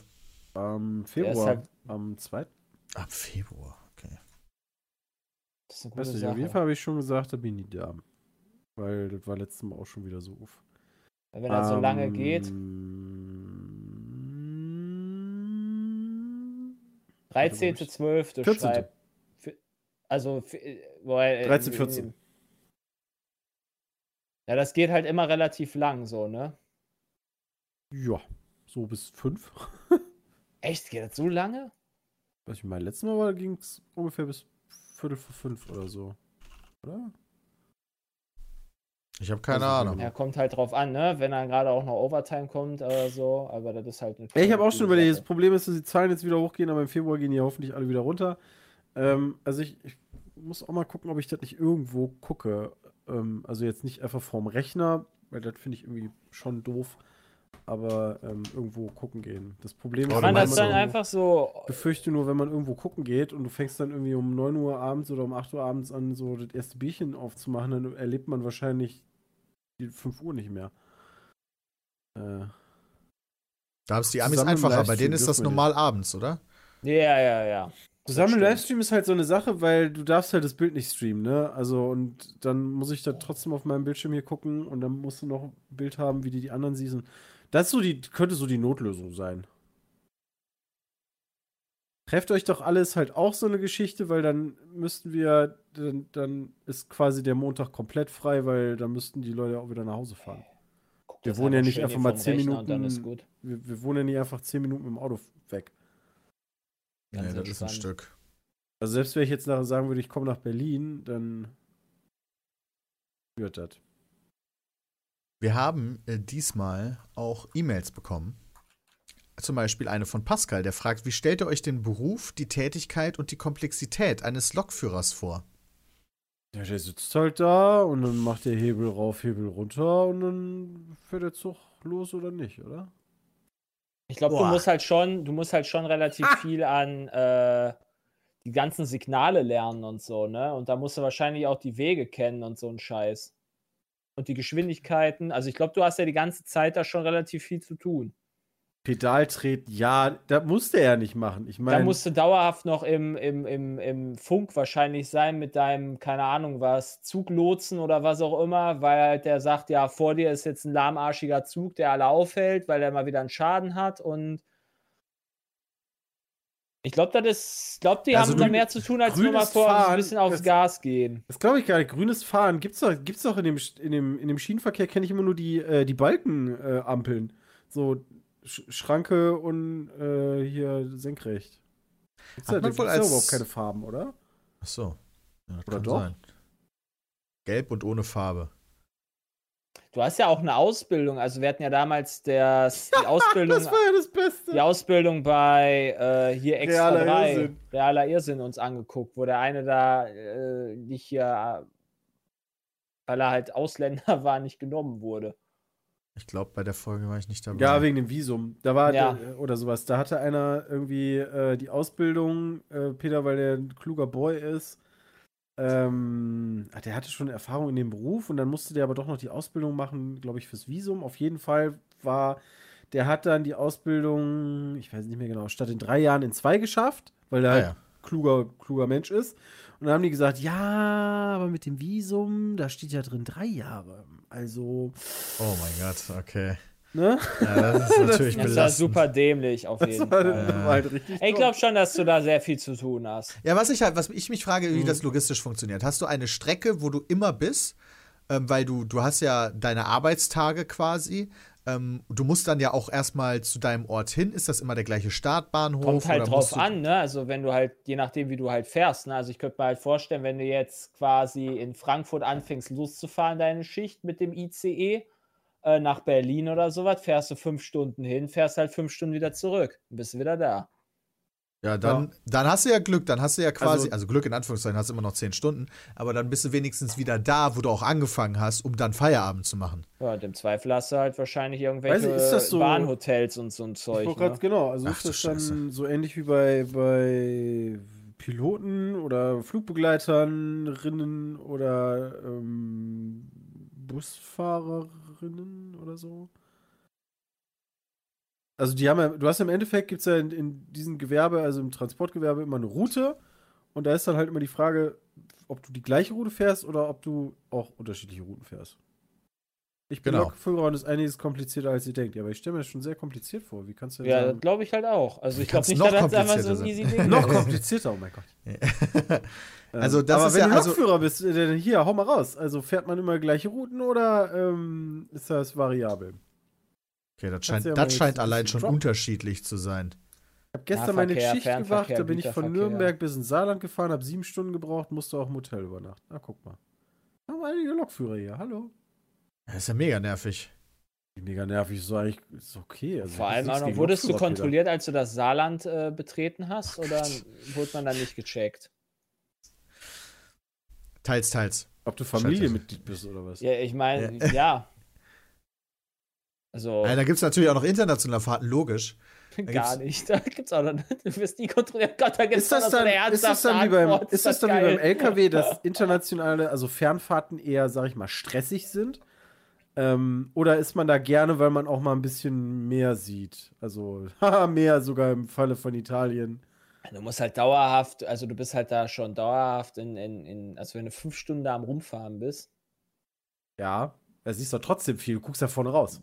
Am Februar.
halt-
Am 2.
Ab Februar, okay.
Das ist eine gute
nicht, auf jeden
Sache.
Fall habe ich schon gesagt, da bin ich da. Weil das war letztes Mal auch schon wieder so uff.
Wenn das so lange
Ähm,
geht.
Ähm,
13.12.
14..
schreibt. Für- Also, äh, weil, äh,
13, 14.
Ja, das geht halt immer relativ lang so, ne?
Ja, so bis 5.
Echt? Geht das so lange?
Was ich mein, letztes Mal war, ging es ungefähr bis Viertel vor 5 oder so. Oder?
Ich habe keine
Also,
Ahnung.
Ja, kommt halt drauf an, ne? Wenn dann gerade auch noch Overtime kommt oder so, aber das ist halt eine
Ja, ich habe auch schon überlegt, das. Problem ist, dass die Zahlen jetzt wieder hochgehen, aber im Februar gehen die hoffentlich alle wieder runter. Ähm, also ich, ich muss auch mal gucken, ob ich das nicht irgendwo gucke. Ähm, also jetzt nicht einfach vorm Rechner, weil das finde ich irgendwie schon doof. Aber ähm, irgendwo gucken gehen. Das Problem ist,
Kann das dann einfach so.
befürchte nur, wenn man irgendwo gucken geht und du fängst dann irgendwie um 9 Uhr abends oder um 8 Uhr abends an, so das erste Bierchen aufzumachen, dann erlebt man wahrscheinlich die 5 Uhr nicht mehr. Äh,
Da haben es die Amis einfacher. Bei denen ist das normal abends, oder?
Ja, ja, ja.
Zusammen. Livestream ist halt so eine Sache, weil du darfst halt das Bild nicht streamen, ne? Also und dann muss ich da trotzdem auf meinem Bildschirm hier gucken und dann musst du noch ein Bild haben, wie die die anderen siehst. Das ist so die, könnte so die Notlösung sein. Trefft euch doch alles halt auch so eine Geschichte, weil dann müssten wir, dann, dann ist quasi der Montag komplett frei, weil dann müssten die Leute auch wieder nach Hause fahren.
Guck
Wir wohnen ja nicht einfach mal
vom
10
Rechner Und dann
Minuten-
ist gut.
Wir, wir wohnen ja nicht einfach 10 Minuten mit dem Auto weg.
Ganz
Nee, das ist ein. Stück.
Also selbst wenn ich jetzt nachher sagen würde, ich komme nach Berlin, dann wird das.
Wir haben äh, diesmal auch E-Mails bekommen. Zum Beispiel eine von Pascal, der fragt, wie stellt ihr euch den Beruf, die Tätigkeit und die Komplexität eines Lokführers vor?
Ja, der sitzt halt da und dann macht der Hebel rauf, Hebel runter und dann fährt der Zug los oder nicht, oder?
Ich glaube, du musst halt schon, du musst halt schon relativ viel an äh, die ganzen Signale lernen und so, ne? Und da musst du wahrscheinlich auch die Wege kennen und so ein Scheiß. Und die Geschwindigkeiten. Also ich glaube, du hast ja die ganze Zeit da schon relativ viel zu tun.
Pedal treten, ja, das musste er ja nicht machen. Ich
Da
meine,
musst du dauerhaft noch im, im, im, im Funk wahrscheinlich sein mit deinem, keine Ahnung was, Zuglotsen oder was auch immer, weil halt der sagt, ja, vor dir ist jetzt ein lahmarschiger Zug, der alle aufhält, weil er mal wieder einen Schaden hat und ich glaube, das ist, glaube, die
Also
haben da mehr zu tun, als nur mal vor ein
Fahren,
bisschen aufs
das-
Gas gehen.
das glaube ich gar nicht. Grünes Fahren gibt's doch, gibt's doch in dem, in dem, in dem Schienenverkehr kenne ich immer nur die, äh, die Balkenampeln. Äh, Ampeln. so Sch Schranke und äh, hier senkrecht. Gibt's
Hat
da,
man wohl als-
überhaupt keine Farben, oder?
Ach so. Ja,
Oder
kann
doch?
sein. Gelb und ohne Farbe.
Du hast ja auch eine Ausbildung, also wir hatten ja damals das, die Ausbildung.
Das war ja das Beste.
die Ausbildung bei äh, hier Extra
Realer
3,
Irrsinn.
Realer Irrsinn uns angeguckt, wo der eine da äh, nicht hier, äh, weil er halt Ausländer war, nicht genommen wurde.
Ich glaube, bei der Folge war ich nicht dabei.
Ja, wegen dem Visum. Da war
Ja.
der, oder sowas. Da hatte einer irgendwie äh, die Ausbildung, äh, Peter, weil der ein kluger Boy ist. Ähm, der hatte schon Erfahrung in dem Beruf und dann musste der aber doch noch die Ausbildung machen, glaube ich, fürs Visum. Auf jeden Fall war, der hat dann die Ausbildung, ich weiß nicht mehr genau, statt in drei Jahren in zwei geschafft, weil er
Ah,
halt
ja.
kluger, kluger Mensch ist. Und dann haben die gesagt, ja, aber mit dem Visum, da steht ja drin drei Jahre. Also,
Oh mein Gott, okay.
Ne?
Ja, das ist natürlich
Das war
belastend.
super dämlich auf
Das
jeden
war,
Fall.
das war halt richtig
Ich glaube schon, dass du da sehr viel zu tun hast.
Ja, was ich halt, was ich mich frage, wie
Mhm.
das logistisch funktioniert. Hast du eine Strecke, wo du immer bist, ähm, weil du, du hast ja deine Arbeitstage quasi. Ähm, du musst dann ja auch erstmal zu deinem Ort hin. Ist das immer der gleiche Startbahnhof?
Kommt halt
oder
drauf an, ne? Also wenn du halt, je nachdem, wie du halt fährst, ne? Also ich könnte mir halt vorstellen, wenn du jetzt quasi in Frankfurt anfängst loszufahren, deine Schicht mit dem ICE äh, nach Berlin oder sowas, fährst du fünf Stunden hin, fährst halt fünf Stunden wieder zurück. Bist du wieder da.
Ja, dann, dann hast du ja Glück. Dann hast du ja quasi, also,
Also-
Glück in Anführungszeichen, hast du immer noch zehn Stunden. Aber dann bist du wenigstens wieder da, wo du auch angefangen hast, um dann Feierabend zu machen.
Ja, und im Zweifel hast du halt wahrscheinlich irgendwelche
Weiß ich, ist das so-
Bahnhotels und so ein
Ich
Zeug.
wollte
Ne?
grad, genau, also
Ach
ist
du
das dann
Scheiße.
so ähnlich wie bei, bei Piloten oder Flugbegleiterinnen oder ähm, Busfahrerinnen oder so? Also die haben ja, du hast ja im Endeffekt, gibt es ja in, in diesem Gewerbe, also im Transportgewerbe, immer eine Route. Und da ist dann halt immer die Frage, ob du die gleiche Route fährst oder ob du auch unterschiedliche Routen fährst. Ich bin
Genau.
Lokführer und ist einiges komplizierter, als ihr denkt. Ja, aber ich stelle mir das schon sehr kompliziert vor. Wie kannst du denn
Ja,
sagen,
glaube ich halt auch. Also ich glaube nicht,
noch
dass das einfach so ein
komplizierter
easy Ding
noch komplizierter, oh mein Gott.
Also das
aber
ist
wenn
ja-
du
also-
Lokführer bist, äh, dann hier, hau mal raus. Also fährt man immer gleiche Routen oder ähm, ist das variabel?
Okay, das scheint,
ja
das scheint allein schon
droppen.
unterschiedlich zu sein.
Ich habe gestern meine Schicht gemacht,
Fernverkehr,
da bin ich von. Nürnberg bis ins Saarland gefahren, habe sieben Stunden gebraucht, musste auch im Hotel übernachten. Na, guck mal. Haben wir einige Lokführer hier, hallo.
Das ist ja mega nervig.
Mega nervig, ist so eigentlich ist okay. Also,
Vor allem auch noch, wurdest du kontrolliert, als du das Saarland äh, betreten hast oder wurde man dann nicht gecheckt?
Teils, teils.
Ob du Familienmitglied bist oder was?
Ja, ich meine, ja. Also
Ja, da gibt es natürlich auch noch internationale Fahrten, logisch.
gar
gibt's-
nicht. Da gibt's auch noch, du wirst nie kontrolliert. Gott, da gibt's
Ist das,
so
dann,
eine
ist das
ernsthafte
dann wie beim, ist das dann wie beim LKW, dass internationale, also Fernfahrten eher, sag ich mal, stressig sind? Ähm, oder ist man da gerne, weil man auch mal ein bisschen mehr sieht? Also, mehr sogar im Falle von Italien.
Du musst halt dauerhaft, also du bist halt da schon dauerhaft in, in, in also wenn du fünf Stunden da am Rumfahren bist.
Ja, da siehst du doch trotzdem viel. Du guckst da vorne raus.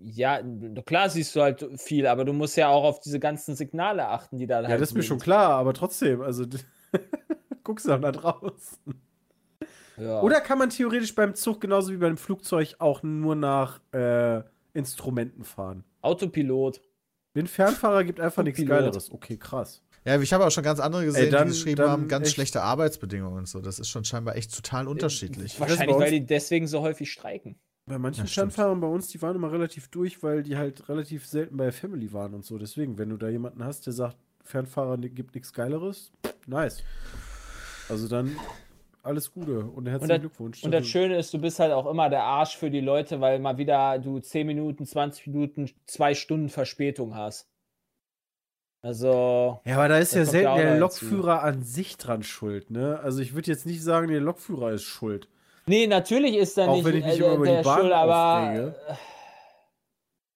Ja, klar siehst du halt viel, aber du musst ja auch auf diese ganzen Signale achten, die da
Ja,
halt
das ist mir
sind.
schon klar, aber trotzdem, also guckst du doch da draußen.
Ja.
Oder kann man theoretisch beim Zug genauso wie beim Flugzeug auch nur nach äh, Instrumenten fahren?
Autopilot.
Den Fernfahrer gibt einfach nichts. Geileres. Okay, krass.
Ja, ich habe auch schon ganz andere gesehen,
dann-
die geschrieben haben, ganz
echt-
schlechte Arbeitsbedingungen und so. Das ist schon scheinbar echt total unterschiedlich.
bei
Wahrscheinlich, weil die deswegen so häufig streiken.
Bei manchen
Ja.
Fernfahrern bei uns, die waren immer relativ durch, weil die halt relativ selten bei Family waren und so. Deswegen, wenn du da jemanden hast, der sagt, Fernfahrer ni- gibt nichts Geileres, nice. Also dann alles Gute und herzlichen
das-
Glückwunsch.
Und das
Also,
Schöne ist, du bist halt auch immer der Arsch für die Leute, weil mal wieder du 10 Minuten, 20 Minuten, zwei Stunden Verspätung hast. Also,
ja, aber da ist ja selten
auch
der. Lokführer an sich dran schuld, ne? Also ich würde jetzt nicht sagen, der Lokführer ist schuld.
nee, natürlich ist
Auch
nicht
wenn ich mich
äh,
immer über die Bahn
Schuld, aber.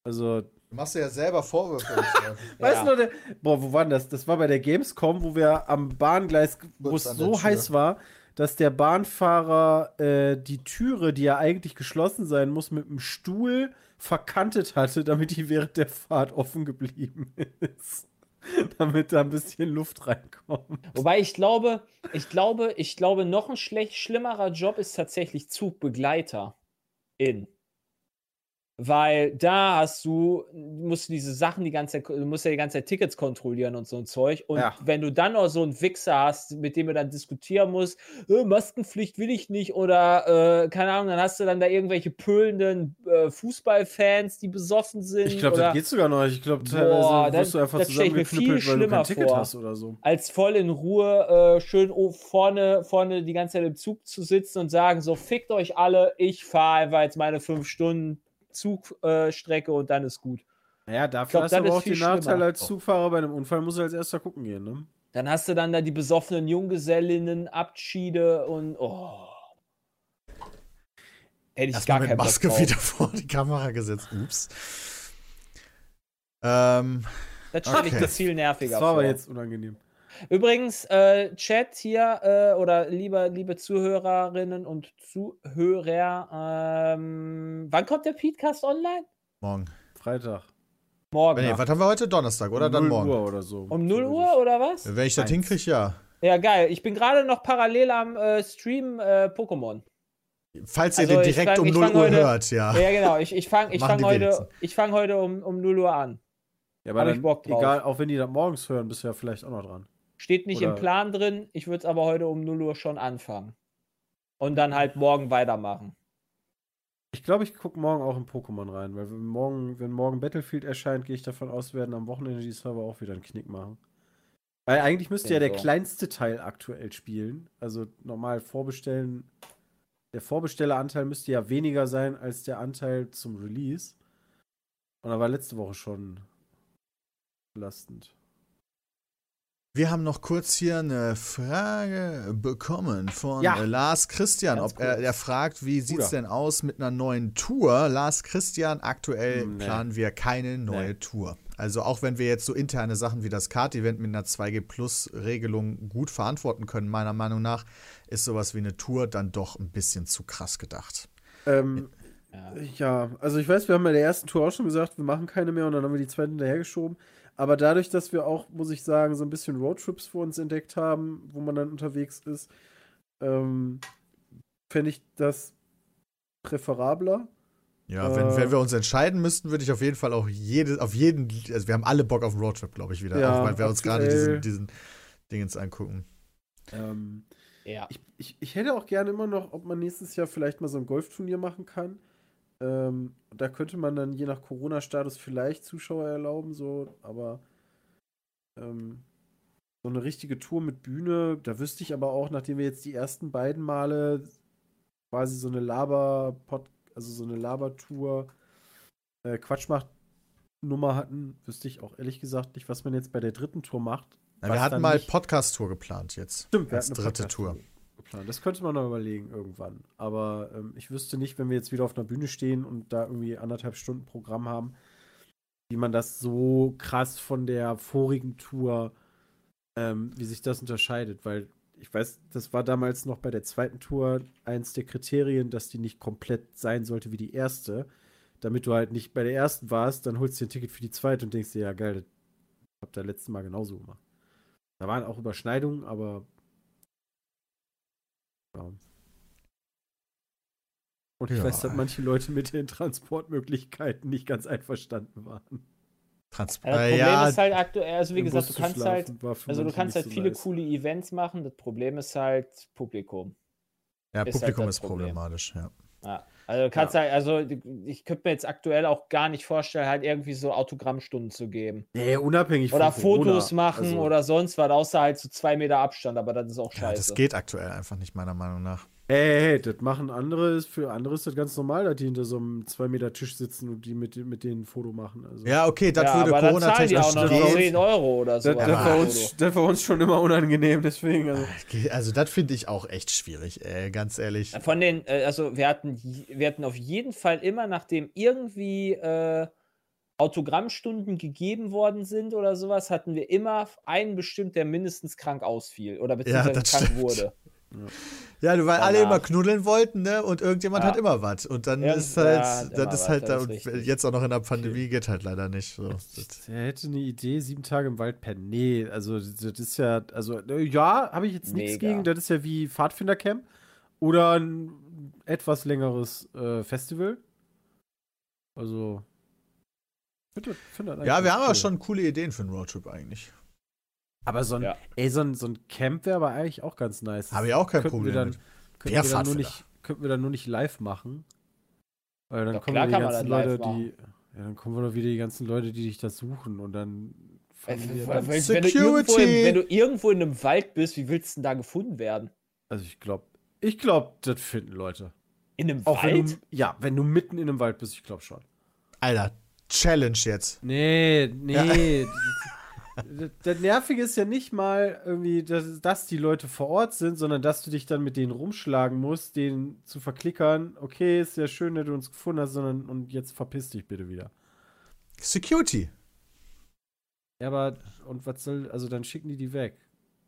Also,
Du machst dir ja selber Vorwürfe.
Weißt
Ja.
du noch, der, boah, wo war denn das? Das war bei der Gamescom, wo wir am Bahngleis, wo es so heiß war, dass der Bahnfahrer äh, die Türe, die ja eigentlich geschlossen sein muss, mit dem Stuhl verkantet hatte, damit die während der Fahrt offen geblieben ist. damit da ein bisschen Luft reinkommt.
Wobei ich glaube, ich glaube, ich glaube, noch ein schlecht, schlimmerer Job ist tatsächlich Zugbegleiter in. Weil da hast du, musst du diese Sachen die ganze Zeit, du musst ja die ganze Zeit Tickets kontrollieren und so ein Zeug. Und
Ja.
wenn du dann noch so einen Wichser hast, mit dem du dann diskutieren musst, äh, Maskenpflicht will ich nicht oder äh, keine Ahnung, dann hast du dann da irgendwelche pöhlenden äh, Fußballfans, die besoffen sind.
Ich glaube, das geht sogar noch. Ich glaube, teilweise wirst du einfach zusammengeknüppelt, weil du kein
schlimmer
Ticket
vor.
hast oder so.
als voll in Ruhe äh, schön vorne, vorne die ganze Zeit im Zug zu sitzen und sagen, so fickt euch alle, ich fahre einfach jetzt meine fünf Stunden Zugstrecke äh, und dann ist gut.
Ja, dafür
glaub,
hast du auch den Nachteil als Zugfahrer bei einem Unfall, musst du als erster gucken gehen, ne?
Dann hast du dann da die besoffenen Junggesellinnen, Abschiede und oh. Hätte ich
Erstmal
gar
mit
keinen Bock
Maske
drauf.
wieder vor die Kamera gesetzt. Ups. Ähm,
Das stelle ich
Okay.
mir viel nerviger
Das war
vor.
aber jetzt unangenehm.
Übrigens, äh, Chat hier äh, oder liebe, liebe Zuhörerinnen und Zuhörer, ähm, wann kommt der Podcast online?
morgen.
Freitag.
Morgen.
Nee, was haben wir heute? Donnerstag, oder?
Um
Dann
0
morgen.
Uhr oder so.
Um 0 Uhr oder was?
Wenn ich das hinkriege, ja.
Ja, geil. Ich bin gerade noch parallel am äh, Stream äh, Pokémon.
Falls ihr
Also,
den direkt
fang-
um
ich
0
fang
Uhr
heute-
hört, ja.
Ja, genau. Ich, ich fange ich fang heute, ich fang heute um, um 0 Uhr an.
Ja,
Hab
aber
ich
dann,
Bock drauf.
egal, auch wenn die das morgens hören, bist du ja vielleicht auch noch dran.
Steht nicht im
Oder-
Plan drin. Ich würde es aber heute um 0 Uhr schon anfangen. Und dann halt morgen weitermachen.
Ich glaube, ich gucke morgen auch in Pokémon rein, weil wenn morgen, wenn morgen Battlefield erscheint, gehe ich davon aus, werden am Wochenende die Server auch wieder einen Knick machen. Weil eigentlich müsste ja der
Ja, so.
kleinste Teil aktuell spielen. Also normal vorbestellen. Der Vorbestelleranteil müsste ja weniger sein als der Anteil zum Release. Und da war letzte Woche schon belastend.
Wir haben noch kurz hier eine Frage bekommen von
Ja.
Lars Christian.
Ganz
Ob er, er fragt, wie sieht's
Bruder.
denn aus mit einer neuen Tour? Lars Christian, aktuell
nee.
planen wir keine neue
Nee.
Tour. Also auch wenn wir jetzt so interne Sachen wie das Kart-Event mit einer 2G Plus Regelung gut verantworten können, meiner Meinung nach, ist sowas wie eine Tour dann doch ein bisschen zu krass gedacht.
Ähm,
Ja.
ja, also ich weiß, wir haben bei der ersten Tour auch schon gesagt, wir machen keine mehr und dann haben wir die zweite hinterhergeschoben. Aber dadurch, dass wir auch, muss ich sagen, so ein bisschen Roadtrips für uns entdeckt haben, wo man dann unterwegs ist, ähm, fände ich das präferabler.
Ja,
Äh.
wenn, wenn wir uns entscheiden müssten, würde ich auf jeden Fall auch jede, auf jeden, also wir haben alle Bock auf einen Roadtrip, glaube ich, wieder.
Ja,
auch weil wir uns gerade diesen, diesen Dingens angucken.
Ähm,
Ja.
ich, ich, ich hätte auch gerne immer noch, ob man nächstes Jahr vielleicht mal so ein Golfturnier machen kann. Ähm, da könnte man dann je nach Corona-Status vielleicht Zuschauer erlauben, so, aber ähm, so eine richtige Tour mit Bühne, da wüsste ich aber auch, nachdem wir jetzt die ersten beiden Male quasi so eine Laber, also so eine Labertour, äh, Quatschmacht-Nummer hatten, wüsste ich auch ehrlich gesagt nicht, was man jetzt bei der dritten Tour macht.
Na, wir hatten mal Podcast-Tour geplant jetzt.
Stimmt, wir
als
hatten eine
dritte Tour.
Geplant. Das könnte man noch überlegen irgendwann. Aber ähm, ich wüsste nicht, wenn wir jetzt wieder auf einer Bühne stehen und da irgendwie anderthalb Stunden Programm haben, wie man das so krass von der vorigen Tour, ähm, wie sich das unterscheidet. Weil ich weiß, das war damals noch bei der zweiten Tour eins der Kriterien, dass die nicht komplett sein sollte wie die erste. Damit du halt nicht bei der ersten warst, dann holst du dir ein Ticket für die zweite und denkst dir, ja geil, das habt ihr letztes Mal genauso gemacht. Da waren auch Überschneidungen, aber. Ja. Und ich
Ja.
weiß, dass manche Leute mit den Transportmöglichkeiten nicht ganz einverstanden waren.
Trans
Ja, das Problem
ja,
ist halt aktuell, also wie gesagt,
Bus
du kannst halt, also du kannst halt viele
nice.
coole Events machen. Das Problem ist halt Publikum.
ja,
ist halt
Publikum
das
ist
Problem.
problematisch, ja.
Ja. Also kannst halt, also ich könnte mir jetzt aktuell auch gar nicht vorstellen, halt irgendwie so Autogrammstunden zu geben.
Nee, unabhängig
Oder
von Corona.
Fotos machen
Also,
oder sonst was, außer halt so zwei Meter Abstand, aber das ist auch
ja.
scheiße.
Das geht aktuell einfach nicht, meiner Meinung nach.
Hey, hey, hey, das machen andere, für andere ist das ganz normal, dass die hinter so einem 2 Meter Tisch sitzen und die mit, mit denen ein Foto machen. Also.
Ja, okay, das
ja,
würde
aber dann zahlen die
Corona-technisch
auch noch
gehen.
10 Euro oder so.
Das, das,
Ja,
war uns, das war uns schon immer unangenehm, deswegen. Also.
Also, das finde ich auch echt schwierig, ey, ganz ehrlich.
Von den, äh, also wir hatten, wir hatten auf jeden Fall immer, nachdem irgendwie äh, Autogrammstunden gegeben worden sind oder sowas, hatten wir immer einen bestimmt, der mindestens krank ausfiel oder beziehungsweise
das
krank
stimmt.
wurde.
Ja, du, weil alle immer knuddeln wollten, ne? Und irgendjemand
Ja.
hat immer was. Und dann
Irgend-
ist halt,
ja,
das ist halt da, und
richtig.
jetzt auch noch in der Pandemie geht halt leider nicht. So.
Er hätte eine Idee, sieben Tage im Wald pennen. Nee, also das ist ja, also äh, ja, habe ich jetzt nichts gegen. Das ist ja wie Pfadfindercamp oder ein etwas längeres äh, Festival. Also, find das- find das
Ja, wir haben aber
cool.
schon coole Ideen für einen Roadtrip eigentlich.
Aber so ein,
Ja.
ey, so ein, so ein Camp wäre aber eigentlich auch ganz nice.
Habe ich auch kein
Könnten
Problem
wir dann,
mit.
Könnten wir, dann nur nicht, könnten wir dann nur nicht live machen. Weil dann
Doch,
kommen
klar
wieder die ganzen Leute, die. Ja, dann kommen wir doch wieder die ganzen Leute, die dich da suchen und dann. Wir
wenn,
dann-
wenn, wenn, du irgendwo in,
Security.
wenn du irgendwo in einem Wald bist, wie willst du denn da gefunden werden?
Also ich glaube, ich glaube, das finden Leute.
In einem
Auch wenn
Wald?
du, ja, wenn du mitten in einem Wald bist, ich glaube schon.
Alter, Challenge jetzt.
Nee, nee. das, das Nervige ist ja nicht mal irgendwie, dass, dass die Leute vor Ort sind, sondern dass du dich dann mit denen rumschlagen musst, denen zu verklickern. Okay, ist ja schön, dass du uns gefunden hast, sondern und jetzt verpiss dich bitte wieder.
Security.
Ja, aber und was soll, also dann schicken die die weg.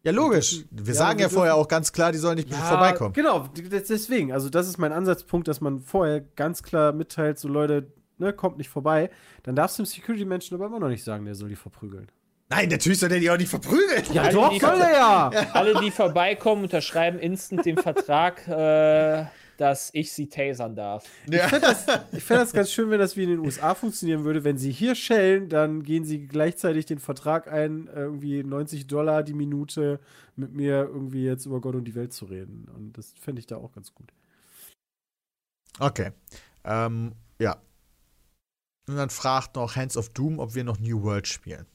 Ja, logisch. Wir
ja,
sagen
wir
ja vorher auch ganz klar, die sollen nicht vorbeikommen.
Genau, deswegen. Also, das ist mein Ansatzpunkt, dass man vorher ganz klar mitteilt, so Leute, ne, kommt nicht vorbei. Dann darfst du dem Security-Menschen aber immer noch nicht sagen, der soll die verprügeln.
Nein, natürlich soll der die auch nicht verprügeln.
Ja,
Alle,
doch,
die-
soll er ja!
Alle, die vorbeikommen, unterschreiben instant den Vertrag, äh, dass ich sie tasern darf.
Ich fände das, fänd das ganz schön, wenn das wie in den USA funktionieren würde. Wenn sie hier schellen, dann gehen sie gleichzeitig den Vertrag ein, äh, irgendwie 90 Dollar die Minute mit mir irgendwie jetzt über Gott und die Welt zu reden. Und das fände ich da auch ganz gut.
Okay. Ähm, ja. Und dann fragt noch Hands of Doom, ob wir noch New World spielen.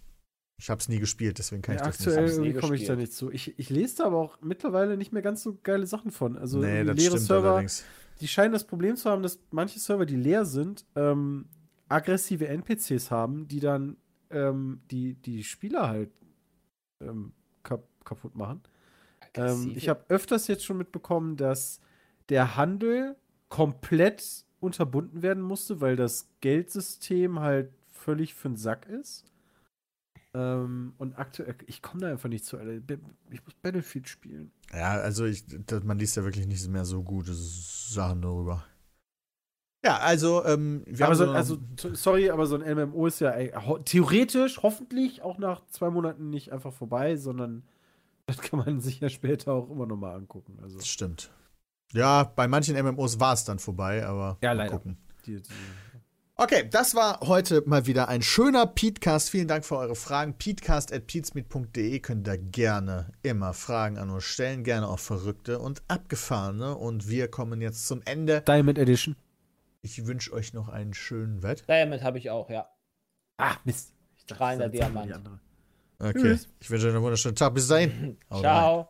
Ich habe es nie gespielt, deswegen kann
Ja,
ich das
aktuell
nicht
irgendwie komme ich da nicht zu. Ich, ich lese da aber auch mittlerweile nicht mehr ganz so geile Sachen von. Also
nee,
leere
stimmt
Server,
allerdings.
die scheinen das Problem zu haben, dass manche Server, die leer sind, ähm, aggressive NPCs haben, die dann ähm, die, die Spieler halt ähm, kaputt machen. Ähm, ich habe öfters jetzt schon mitbekommen, dass der Handel komplett unterbunden werden musste, weil das Geldsystem halt völlig für den Sack ist. Ähm, und aktuell, ich komme da einfach nicht zu. Ich muss Battlefield spielen.
Ja, also ich, das, man liest ja wirklich nicht mehr so gute Sachen darüber. Ja, also, ähm,
wir aber haben so, also, sorry, aber so ein MMO ist ja ey, ho theoretisch, hoffentlich auch nach zwei Monaten nicht einfach vorbei, sondern das kann man sich ja später auch immer nochmal angucken. Also.
Das stimmt. Ja, bei manchen MMOs war es dann vorbei, aber
ja, leider.
gucken. Die, die, Okay, das war heute mal wieder ein schöner Petecast. Vielen Dank für eure Fragen. Petecast.peatsmeet.de könnt ihr gerne immer Fragen an uns stellen, gerne auch verrückte und abgefahrene. Und wir kommen jetzt zum Ende.
Diamond Edition.
Ich wünsche euch noch einen schönen Wett.
Diamond habe ich auch, ja.
Ah, Mist.
Strahlender Diamant.
Okay, Tschüss. ich wünsche euch einen wunderschönen Tag. Bis dahin.
Ciao.